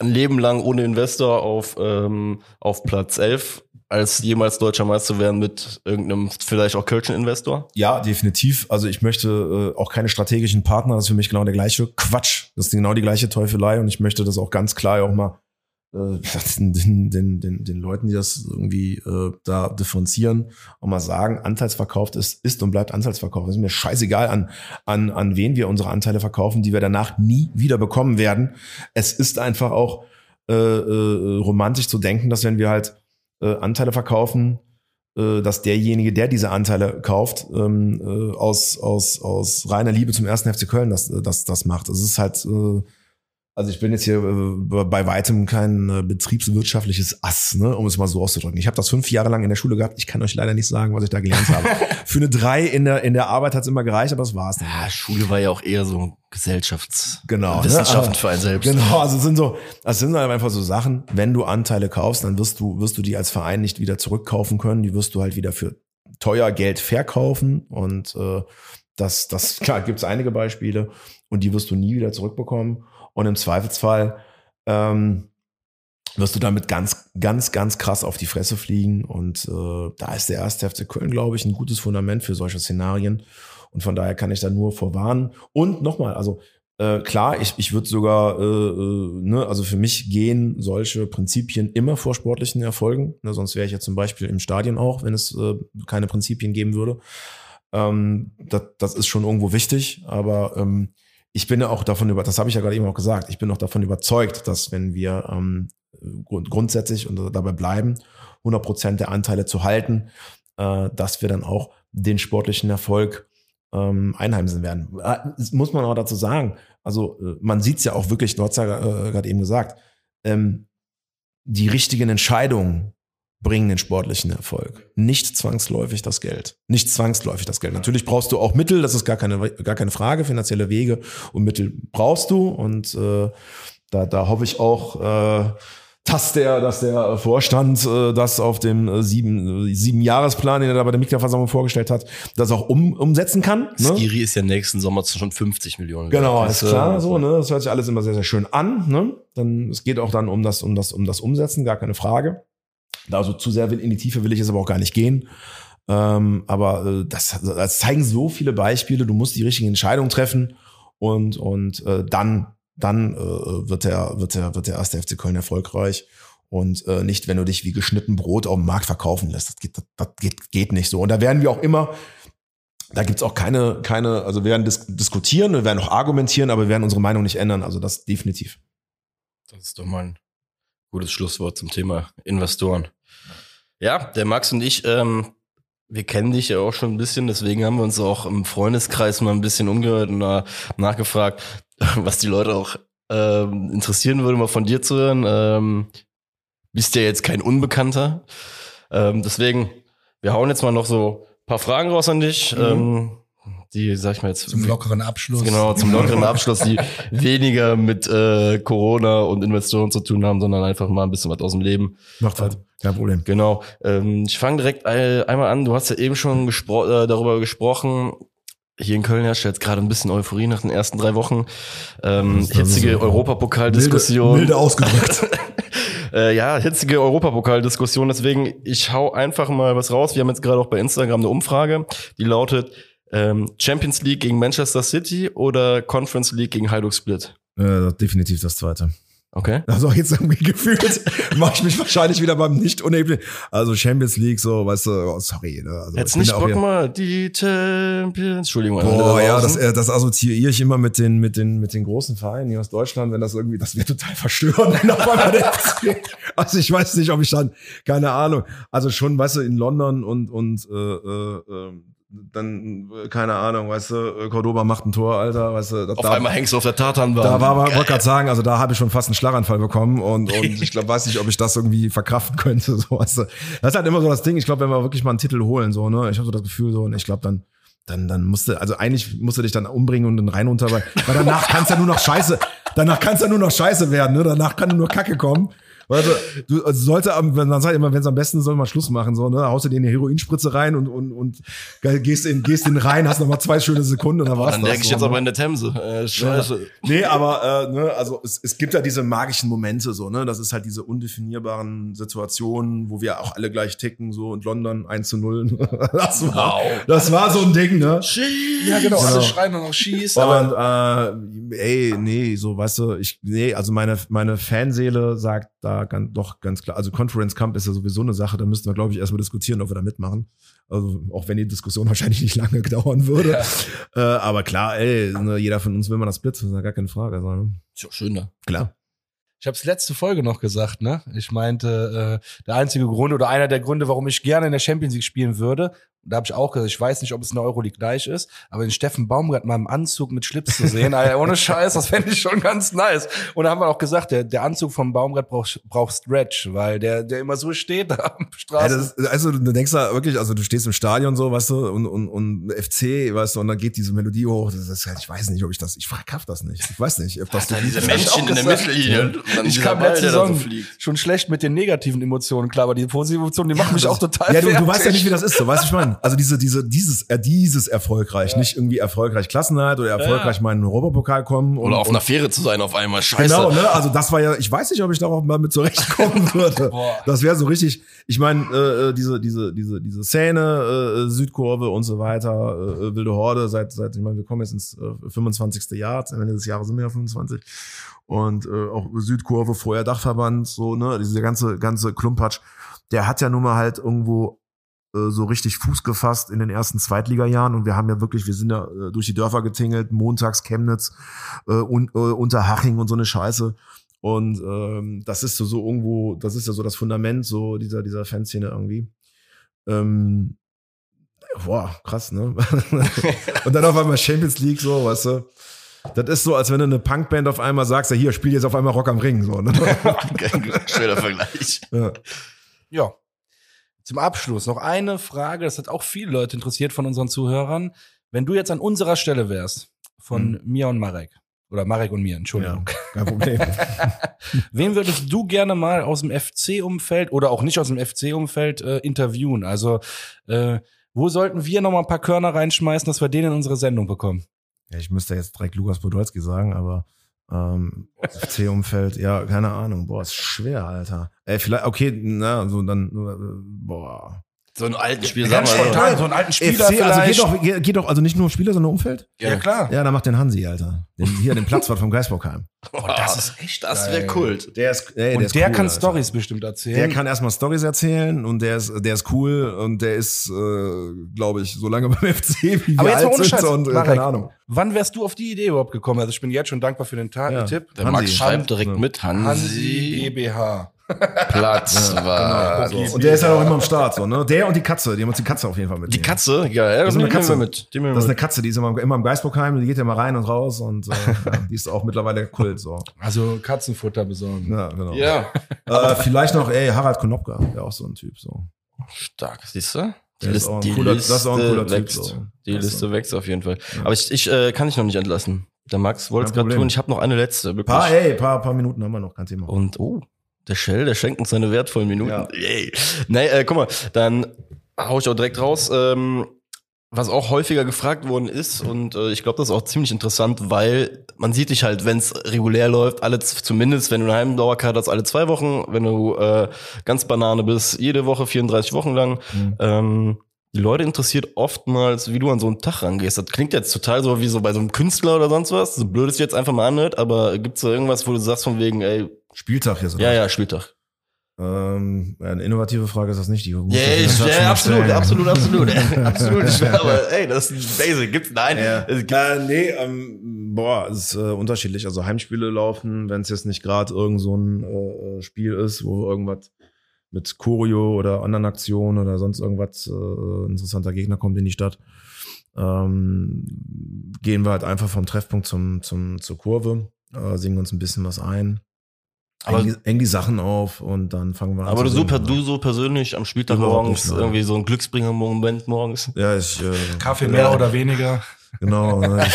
Speaker 2: ein Leben lang ohne Investor auf, ähm, auf Platz 11 als jemals deutscher Meister werden mit irgendeinem vielleicht auch Kölschen Investor?
Speaker 3: Ja, definitiv. Also ich möchte äh, auch keine strategischen Partner. Das ist für mich genau der gleiche Quatsch. Das ist genau die gleiche Teufelei und ich möchte das auch ganz klar auch mal äh, *laughs* den, den, den, den Leuten, die das irgendwie äh, da differenzieren, auch mal sagen, Anteilsverkauf ist, ist und bleibt Anteilsverkauf. Es ist mir scheißegal, an, an, an wen wir unsere Anteile verkaufen, die wir danach nie wieder bekommen werden. Es ist einfach auch äh, äh, romantisch zu denken, dass wenn wir halt äh, Anteile verkaufen, äh, dass derjenige, der diese Anteile kauft, ähm, äh, aus, aus, aus reiner Liebe zum ersten FC Köln das, das, das macht. Es ist halt äh, also ich bin jetzt hier äh, bei weitem kein äh, betriebswirtschaftliches Ass, ne, um es mal so auszudrücken. Ich habe das fünf Jahre lang in der Schule gehabt. Ich kann euch leider nicht sagen, was ich da gelernt habe. *laughs* Für eine drei in der in der Arbeit hat's immer gereicht, aber das war's.
Speaker 2: Nicht. Ja, Schule war ja auch eher so Gesellschafts
Speaker 3: genau,
Speaker 2: Wissenschaften ne? für einen selbst.
Speaker 3: Genau, also sind so, das sind halt einfach so Sachen. Wenn du Anteile kaufst, dann wirst du wirst du die als Verein nicht wieder zurückkaufen können. Die wirst du halt wieder für teuer Geld verkaufen und äh, das das klar gibt's einige Beispiele und die wirst du nie wieder zurückbekommen. Und im Zweifelsfall ähm, wirst du damit ganz, ganz, ganz krass auf die Fresse fliegen. Und äh, da ist der erste FC Köln, glaube ich, ein gutes Fundament für solche Szenarien. Und von daher kann ich da nur vorwarnen. Und nochmal, also äh, klar, ich, ich würde sogar, äh, äh, ne, also für mich gehen solche Prinzipien immer vor sportlichen Erfolgen. Ne, sonst wäre ich ja zum Beispiel im Stadion auch, wenn es äh, keine Prinzipien geben würde. Ähm, das, das ist schon irgendwo wichtig, aber ähm, ich bin ja auch davon über, das habe ich ja gerade eben auch gesagt, ich bin auch davon überzeugt, dass wenn wir ähm, grund grundsätzlich und dabei bleiben, 100 Prozent der Anteile zu halten, äh, dass wir dann auch den sportlichen Erfolg ähm, einheimsen werden. Das muss man auch dazu sagen. Also äh, man sieht es ja auch wirklich, du hast ja äh, gerade eben gesagt, ähm, die richtigen Entscheidungen bringen den sportlichen Erfolg. Nicht zwangsläufig das Geld. Nicht zwangsläufig das Geld. Natürlich brauchst du auch Mittel, das ist gar keine, gar keine Frage. Finanzielle Wege und Mittel brauchst du. Und äh, da, da hoffe ich auch, äh, dass der, dass der Vorstand äh, das auf dem äh, sieben, sieben Jahresplan, den er da bei der Mitgliederversammlung vorgestellt hat, das auch um, umsetzen kann.
Speaker 2: Ne? Skiri ist ja nächsten Sommer schon 50 Millionen.
Speaker 3: Genau, ist klar, äh, so, ne? Das hört sich alles immer sehr, sehr schön an. Ne? Dann, es geht auch dann um das, um das, um das Umsetzen, gar keine Frage. Also zu sehr in die Tiefe will ich jetzt aber auch gar nicht gehen. Ähm, aber äh, das, das zeigen so viele Beispiele. Du musst die richtigen Entscheidungen treffen und und äh, dann dann äh, wird der wird der wird der erste FC Köln erfolgreich. Und äh, nicht, wenn du dich wie geschnitten Brot auf dem Markt verkaufen lässt. Das geht, das, das geht, geht nicht so. Und da werden wir auch immer, da gibt's auch keine, keine, also wir werden dis diskutieren, wir werden auch argumentieren, aber wir werden unsere Meinung nicht ändern. Also das definitiv.
Speaker 2: Das ist doch mal ein gutes Schlusswort zum Thema Investoren. Ja, der Max und ich, ähm, wir kennen dich ja auch schon ein bisschen, deswegen haben wir uns auch im Freundeskreis mal ein bisschen umgehört und äh, nachgefragt, *laughs* was die Leute auch ähm, interessieren würde, mal von dir zu hören. Ähm, bist ja jetzt kein Unbekannter. Ähm, deswegen, wir hauen jetzt mal noch so ein paar Fragen raus an dich. Mhm. Ähm, die, sag ich mal jetzt.
Speaker 1: Zum lockeren Abschluss.
Speaker 2: Genau, zum lockeren Abschluss, die *laughs* weniger mit äh, Corona und Investoren zu tun haben, sondern einfach mal ein bisschen was aus dem Leben.
Speaker 3: Macht halt, kein Problem.
Speaker 2: Genau. Ähm, ich fange direkt einmal an. Du hast ja eben schon gespro äh, darüber gesprochen. Hier in Köln herrscht jetzt gerade ein bisschen Euphorie nach den ersten drei Wochen. Ähm, hitzige Europapokaldiskussion.
Speaker 3: Milde, milde ausgedrückt. *laughs* *laughs*
Speaker 2: äh, ja, hitzige Europapokaldiskussion. Deswegen, ich hau einfach mal was raus. Wir haben jetzt gerade auch bei Instagram eine Umfrage, die lautet, ähm, Champions League gegen Manchester City oder Conference League gegen Heiduk Split?
Speaker 3: Äh, definitiv das zweite.
Speaker 2: Okay.
Speaker 3: Also jetzt irgendwie *laughs* gefühlt mache ich mich wahrscheinlich wieder beim nicht unerheblichen. Also Champions League, so, weißt du, oh, sorry. Ne? Also
Speaker 2: Jetzt nicht Bock mal die Champions. Entschuldigung.
Speaker 3: Boah, ja, das, äh, das assoziiere ich immer mit den, mit den, mit den großen Vereinen hier aus Deutschland, wenn das irgendwie, das wird total verstören, *laughs* wenn auf einmal der Also ich weiß nicht, ob ich dann, keine Ahnung. Also schon, weißt du, in London und, und äh, äh, ähm, dann, keine Ahnung, weißt du, Cordoba macht ein Tor, Alter, weißt du.
Speaker 2: Auf da, einmal hängst du auf der Tatanbahn.
Speaker 3: Da war, wollte gerade sagen, also da habe ich schon fast einen Schlaganfall bekommen und, und *laughs* ich glaube, weiß nicht, ob ich das irgendwie verkraften könnte, *laughs* so, weißt du. Das ist halt immer so das Ding, ich glaube, wenn wir wirklich mal einen Titel holen, so, ne, ich habe so das Gefühl, so, und ich glaube, dann, dann, dann musste, also eigentlich musste dich dann umbringen und dann rein unter, weil, weil danach kannst ja nur noch Scheiße, danach kannst ja nur noch Scheiße werden, ne, danach kann nur Kacke kommen. Also, du also sollte am, man sagt immer, wenn es am besten soll, mal Schluss machen, so, ne? Haust du dir eine Heroinspritze rein und, und, und gehst in, gehst in rein, hast noch mal zwei schöne Sekunden und dann war's
Speaker 2: Dann denke ich
Speaker 3: so,
Speaker 2: jetzt
Speaker 3: ne?
Speaker 2: aber in der Themse. Äh, scheiße.
Speaker 3: Nee, aber, äh, ne, also es, es gibt ja diese magischen Momente, so, ne? Das ist halt diese undefinierbaren Situationen, wo wir auch alle gleich ticken, so und London 1 zu 0. *laughs* das war, wow. das war so ein Ding, ne?
Speaker 1: Ja, genau, alle schreien und auch schießen.
Speaker 3: Und, äh, ey, nee, so, weißt du, ich, nee, also meine, meine Fanseele sagt da ganz, doch ganz klar, also Conference Camp ist ja sowieso eine Sache, da müssten wir, glaube ich, erstmal diskutieren, ob wir da mitmachen. Also auch wenn die Diskussion *laughs* wahrscheinlich nicht lange dauern würde. Ja. Äh, aber klar, ey, ne, jeder von uns will mal das Blitz, das ist ja gar keine Frage. Also, ne?
Speaker 2: Ist ja schön, ne?
Speaker 3: Klar.
Speaker 1: Ich habe es letzte Folge noch gesagt, ne? Ich meinte, äh, der einzige Grund oder einer der Gründe, warum ich gerne in der Champions League spielen würde, da habe ich auch gesagt, ich weiß nicht, ob es in der Euroleague gleich ist, aber den Steffen Baumgart mal im Anzug mit Schlips zu sehen, Alter, ohne *laughs* Scheiß, das fände ich schon ganz nice. Und da haben wir auch gesagt, der, der Anzug vom Baumgart braucht, braucht Stretch, weil der, der immer so steht da am Straßen.
Speaker 3: Ja, also du denkst da wirklich, also du stehst im Stadion so, weißt du, und, und, und FC, weißt du, und dann geht diese Melodie hoch. Das ist halt, ich weiß nicht, ob ich das, ich verkauf das nicht. Ich weiß nicht, ob das
Speaker 2: ja, diese Menschen in der Mittellinie.
Speaker 1: Ich kam letzte Saison so schon schlecht mit den negativen Emotionen, klar, aber die positiven Emotionen, die machen mich auch total
Speaker 3: Ja, du, du weißt ja nicht, wie das ist, so, weißt du, ich meine, also diese, diese, dieses, äh, dieses erfolgreich, ja. nicht irgendwie erfolgreich Klassenheit oder erfolgreich ja. mal in den Europapokal kommen.
Speaker 2: Und, oder auf einer Fähre zu sein auf einmal, scheiße.
Speaker 3: Genau, ne? Also das war ja, ich weiß nicht, ob ich darauf mal mit zurechtkommen *laughs* würde. das wäre so richtig, ich meine, äh, äh, diese, diese, diese, diese Szene, äh, Südkurve und so weiter, äh, wilde Horde, seit, seit, ich meine, wir kommen jetzt ins äh, 25. Jahr, am Ende des Jahres sind wir ja 25. Und äh, auch Südkurve, vorher Dachverband, so, ne, diese ganze, ganze Klumpatsch, der hat ja nun mal halt irgendwo äh, so richtig Fuß gefasst in den ersten Zweitligajahren und wir haben ja wirklich, wir sind ja äh, durch die Dörfer getingelt, montags Chemnitz äh, und äh, Unterhaching und so eine Scheiße. Und ähm, das ist so, so irgendwo, das ist ja so das Fundament so dieser, dieser Fanszene irgendwie. Ähm, boah, krass, ne? *laughs* und dann auf einmal Champions League, so, weißt du. Das ist so, als wenn du eine Punkband auf einmal sagst, ja, hier, spiel jetzt auf einmal Rock am Ring, so, ne? *laughs*
Speaker 2: Schöner Vergleich.
Speaker 1: Ja. ja. Zum Abschluss noch eine Frage, das hat auch viele Leute interessiert von unseren Zuhörern. Wenn du jetzt an unserer Stelle wärst, von hm. mir und Marek, oder Marek und mir, Entschuldigung. Ja,
Speaker 3: kein Problem. *laughs*
Speaker 1: Wen würdest du gerne mal aus dem FC-Umfeld oder auch nicht aus dem FC-Umfeld äh, interviewen? Also, äh, wo sollten wir noch mal ein paar Körner reinschmeißen, dass wir den in unsere Sendung bekommen?
Speaker 3: Ja, ich müsste jetzt direkt Lukas Podolski sagen, aber ähm, *laughs* FC-Umfeld, ja, keine Ahnung. Boah, ist schwer, Alter. Ey, vielleicht, okay, na, so dann, äh, boah.
Speaker 2: So einen alten Spieler,
Speaker 1: Ganz
Speaker 2: sag mal.
Speaker 1: spontan, so einen alten Spieler
Speaker 3: FC, also geht doch, geht, geht doch also nicht nur Spieler, sondern Umfeld?
Speaker 1: ja, klar.
Speaker 3: Ja, dann macht den Hansi, Alter. Den, hier, den Platzwart vom Geisbockheim.
Speaker 1: Oh, das ist echt
Speaker 2: Das wäre Kult.
Speaker 3: Der ist, ey,
Speaker 1: Und
Speaker 3: ist
Speaker 1: der
Speaker 3: cool,
Speaker 1: kann. Stories bestimmt erzählen.
Speaker 3: Der kann erstmal Stories erzählen und der ist, der ist cool und der ist, äh, glaube ich, so lange *laughs* beim FC, wie wir
Speaker 1: Aber jetzt mal
Speaker 3: alt
Speaker 1: ohne
Speaker 3: sind
Speaker 1: Scheiß,
Speaker 3: und äh,
Speaker 1: Marek,
Speaker 3: keine Ahnung.
Speaker 1: Wann wärst du auf die Idee überhaupt gekommen? Also ich bin jetzt schon dankbar für den Ta
Speaker 3: Ja.
Speaker 1: Tipp.
Speaker 2: Der
Speaker 3: Hansi.
Speaker 2: Max schreibt direkt
Speaker 3: Ja.
Speaker 2: mit
Speaker 1: Hansi
Speaker 2: Hansi
Speaker 1: GmbH.
Speaker 2: Platz war.
Speaker 3: So. Und der ist halt auch immer am Start, so, ne? Der und die Katze, die haben uns die Katze auf jeden Fall mit.
Speaker 2: Die Katze, ja, ja,
Speaker 3: Das ist eine Katze.
Speaker 2: wir mit. Die wir
Speaker 3: Das ist eine
Speaker 2: mit.
Speaker 3: Katze, die ist immer, immer im Geisbockheim, die geht ja mal rein und raus und äh, *laughs* ja, die ist auch mittlerweile Kult, so.
Speaker 1: Also Katzenfutter besorgen.
Speaker 3: Ja, genau.
Speaker 2: Ja.
Speaker 3: Äh, vielleicht noch, ey, Harald Konopka, der auch so ein Typ, so.
Speaker 2: Stark, siehst du? Die,
Speaker 3: Der ist
Speaker 2: Liste,
Speaker 3: auch ein
Speaker 2: die
Speaker 3: cooler-
Speaker 2: Liste
Speaker 3: das ist auch ein cooler Typ,
Speaker 2: wächst.
Speaker 3: so.
Speaker 2: Die
Speaker 3: Also.
Speaker 2: Liste wächst auf jeden Fall. Aber ich, ich äh, kann dich noch nicht entlassen. Der Max wollte es gerade tun. Ich habe noch eine letzte. Wirklich.
Speaker 3: Paar, ey, paar, paar Minuten haben wir noch, kein Thema.
Speaker 2: Und oh, der Shell, der schenkt uns seine wertvollen Minuten.
Speaker 3: Ja.
Speaker 2: Yay. Nee, äh, guck mal, dann hau ich auch direkt raus. Ähm, was auch häufiger gefragt worden ist, und äh, ich glaube, das ist auch ziemlich interessant, weil man sieht dich halt, wenn es regulär läuft, alle zumindest, wenn du eine Heimdauerkarte hast, alle zwei Wochen, wenn du äh, ganz Banane bist, jede Woche 34 Wochen lang.
Speaker 3: Mhm.
Speaker 2: Ähm, die Leute interessiert oftmals, wie du an so einen Tag rangehst. Das klingt jetzt total so wie so bei so einem Künstler oder sonst was, so blöd es jetzt einfach mal anhört, aber gibt's da irgendwas, wo du sagst von wegen, ey,
Speaker 3: Spieltag hier so.
Speaker 2: ja, ja, Spieltag.
Speaker 3: Ähm, eine innovative Frage ist das nicht. Die
Speaker 2: Ja,
Speaker 3: ich
Speaker 2: ja absolut, absolut, *laughs* absolut, absolut. Schwör, aber ey, das ist ein Basic. Gibt's nein.
Speaker 3: Ja.
Speaker 2: Es gibt,
Speaker 3: Äh, nee, ähm, boah, es ist äh, unterschiedlich. Also Heimspiele laufen, wenn es jetzt nicht gerade irgend so ein äh, Spiel ist, wo irgendwas mit Choreo oder anderen Aktionen oder sonst irgendwas äh, interessanter Gegner kommt in die Stadt, ähm, gehen wir halt einfach vom Treffpunkt zum, zum, zur Kurve, äh, singen uns ein bisschen was ein,
Speaker 2: Aber-
Speaker 3: eng, die, eng die Sachen auf und dann fangen wir an.
Speaker 2: aber du
Speaker 3: zu
Speaker 2: so, per- du so persönlich am Spieltag morgens
Speaker 3: nicht,
Speaker 2: irgendwie so ein Glücksbringer-Moment morgens.
Speaker 3: Ja, ich. Äh,
Speaker 1: Kaffee mehr oder weniger.
Speaker 3: Genau. *laughs* ne,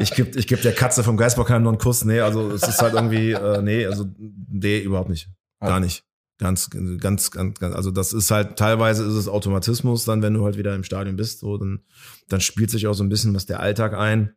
Speaker 3: Ich, ich gebe ich geb der Katze vom Geisbockheim noch einen Kuss. Nee, also es ist halt irgendwie, äh, nee, also nee, überhaupt nicht. Gar nicht. Ganz, ganz, ganz, ganz, also das ist halt, teilweise ist es Automatismus dann, wenn du halt wieder im Stadion bist, so, dann, dann spielt sich auch so ein bisschen was der Alltag ein.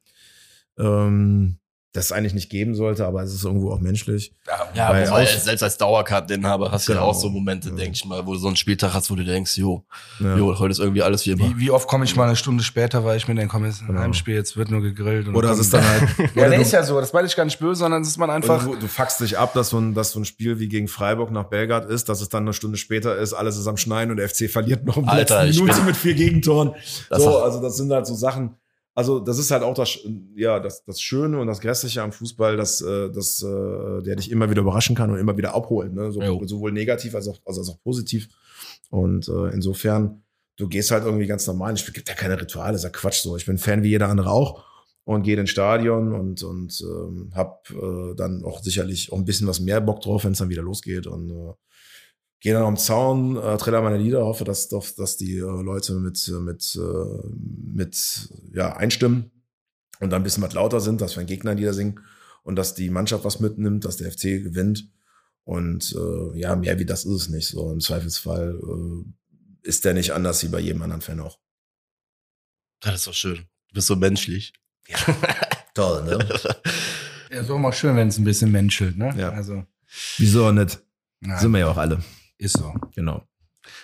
Speaker 3: Ähm, das es eigentlich nicht geben sollte, aber es ist irgendwo auch menschlich.
Speaker 2: Ja,
Speaker 3: Bei
Speaker 2: wobei, selbst als Dauerkarteninhaber hast du ja
Speaker 3: Genau.
Speaker 2: auch so Momente,
Speaker 3: Ja.
Speaker 2: denke ich mal, wo du so einen Spieltag hast, wo du denkst, jo,
Speaker 3: Ja.
Speaker 2: jo, heute ist irgendwie alles wie immer.
Speaker 1: Wie, wie oft komme ich mal eine Stunde später, weil ich mir denke, komm, jetzt ist ein
Speaker 3: Genau.
Speaker 1: Heimspiel, jetzt wird nur gegrillt. Und
Speaker 3: Oder es
Speaker 1: dann-
Speaker 3: ist dann halt, *laughs*
Speaker 1: Ja, nee, ist ja so. Das meine ich gar nicht böse, sondern es ist man einfach.
Speaker 3: du, du fuckst dich ab, dass so, ein, dass so ein Spiel wie gegen Freiburg nach Belgrad ist, dass es dann eine Stunde später ist, alles ist am Schneien und der FC verliert noch im
Speaker 2: Alter,
Speaker 3: letzten Minute mit vier Gegentoren. So, also das sind halt so Sachen. Also das ist halt auch das, ja, das, das Schöne und das Grässliche am Fußball, dass, äh, dass äh, der dich immer wieder überraschen kann und immer wieder abholt. Ne? So, sowohl negativ als auch, als auch positiv. Und äh, insofern, du gehst halt irgendwie ganz normal. Es gibt ja keine Rituale, ist ja Quatsch so. Ich bin Fan wie jeder andere auch und gehe ins Stadion und, und ähm, hab äh, dann auch sicherlich auch ein bisschen was mehr Bock drauf, wenn es dann wieder losgeht. Und äh, gehe dann am Zaun, äh, trille meine Lieder, hoffe, dass, dass, dass die äh, Leute mit, äh, mit, äh, mit ja, einstimmen und dann ein bisschen was lauter sind, dass wir einen Gegner Lieder singen und dass die Mannschaft was mitnimmt, dass der FC gewinnt. Und äh, ja, mehr wie das ist es nicht. So im Zweifelsfall äh, ist der nicht anders wie bei jedem anderen Fan auch.
Speaker 2: Das ist doch schön. Du bist so menschlich. *laughs*
Speaker 3: Toll, ne?
Speaker 1: Ja, ist auch mal schön, wenn es ein bisschen menschelt, ne?
Speaker 3: Ja.
Speaker 1: Also,
Speaker 3: Wieso nicht?
Speaker 1: nein,
Speaker 3: Sind wir ja auch alle.
Speaker 1: Ist so.
Speaker 3: Genau.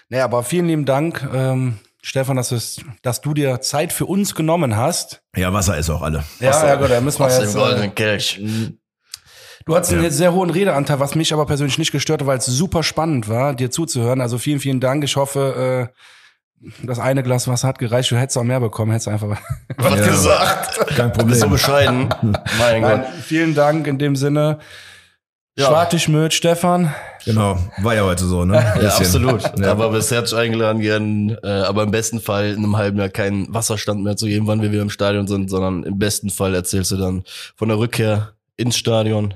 Speaker 1: Naja, aber vielen lieben Dank, ähm, Stefan, dass, es, dass du dir Zeit für uns genommen hast.
Speaker 3: Ja, Wasser ist auch alle.
Speaker 1: Ja, ja gut, da müssen wir
Speaker 2: dem
Speaker 1: jetzt. Äh,
Speaker 2: goldenen Kelch.
Speaker 1: du hattest einen
Speaker 3: Ja.
Speaker 1: sehr hohen Redeanteil, was mich aber persönlich nicht gestört hat, weil es super spannend war, dir zuzuhören. Also vielen, vielen Dank. Ich hoffe, äh, das eine Glas Wasser hat gereicht. Du hättest auch mehr bekommen, hättest einfach. *laughs*
Speaker 2: Was
Speaker 3: Ja.
Speaker 2: gesagt?
Speaker 3: Kein
Speaker 2: Du bist so
Speaker 3: Problem.
Speaker 2: bescheiden. *laughs* mein
Speaker 1: Nein,
Speaker 2: Gott.
Speaker 1: vielen Dank in dem Sinne.
Speaker 2: Ja.
Speaker 1: Schwartig mit Stefan.
Speaker 3: Genau. War ja heute so, ne?
Speaker 2: Ja, absolut.
Speaker 3: Ja.
Speaker 2: Aber bis herzlich eingeladen, gern, äh, aber im besten Fall in einem halben Jahr keinen Wasserstand mehr zu geben, wann wir wieder im Stadion sind, sondern im besten Fall erzählst du dann von der Rückkehr ins Stadion.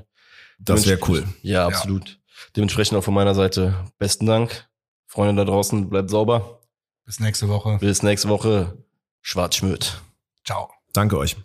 Speaker 3: Das wäre cool.
Speaker 2: Ja, absolut. Dementsprechend auch von meiner Seite besten Dank. Freunde da draußen, bleibt sauber.
Speaker 1: Bis nächste Woche.
Speaker 2: Bis nächste Woche. Schwarz schmürt.
Speaker 1: Ciao.
Speaker 3: Danke euch.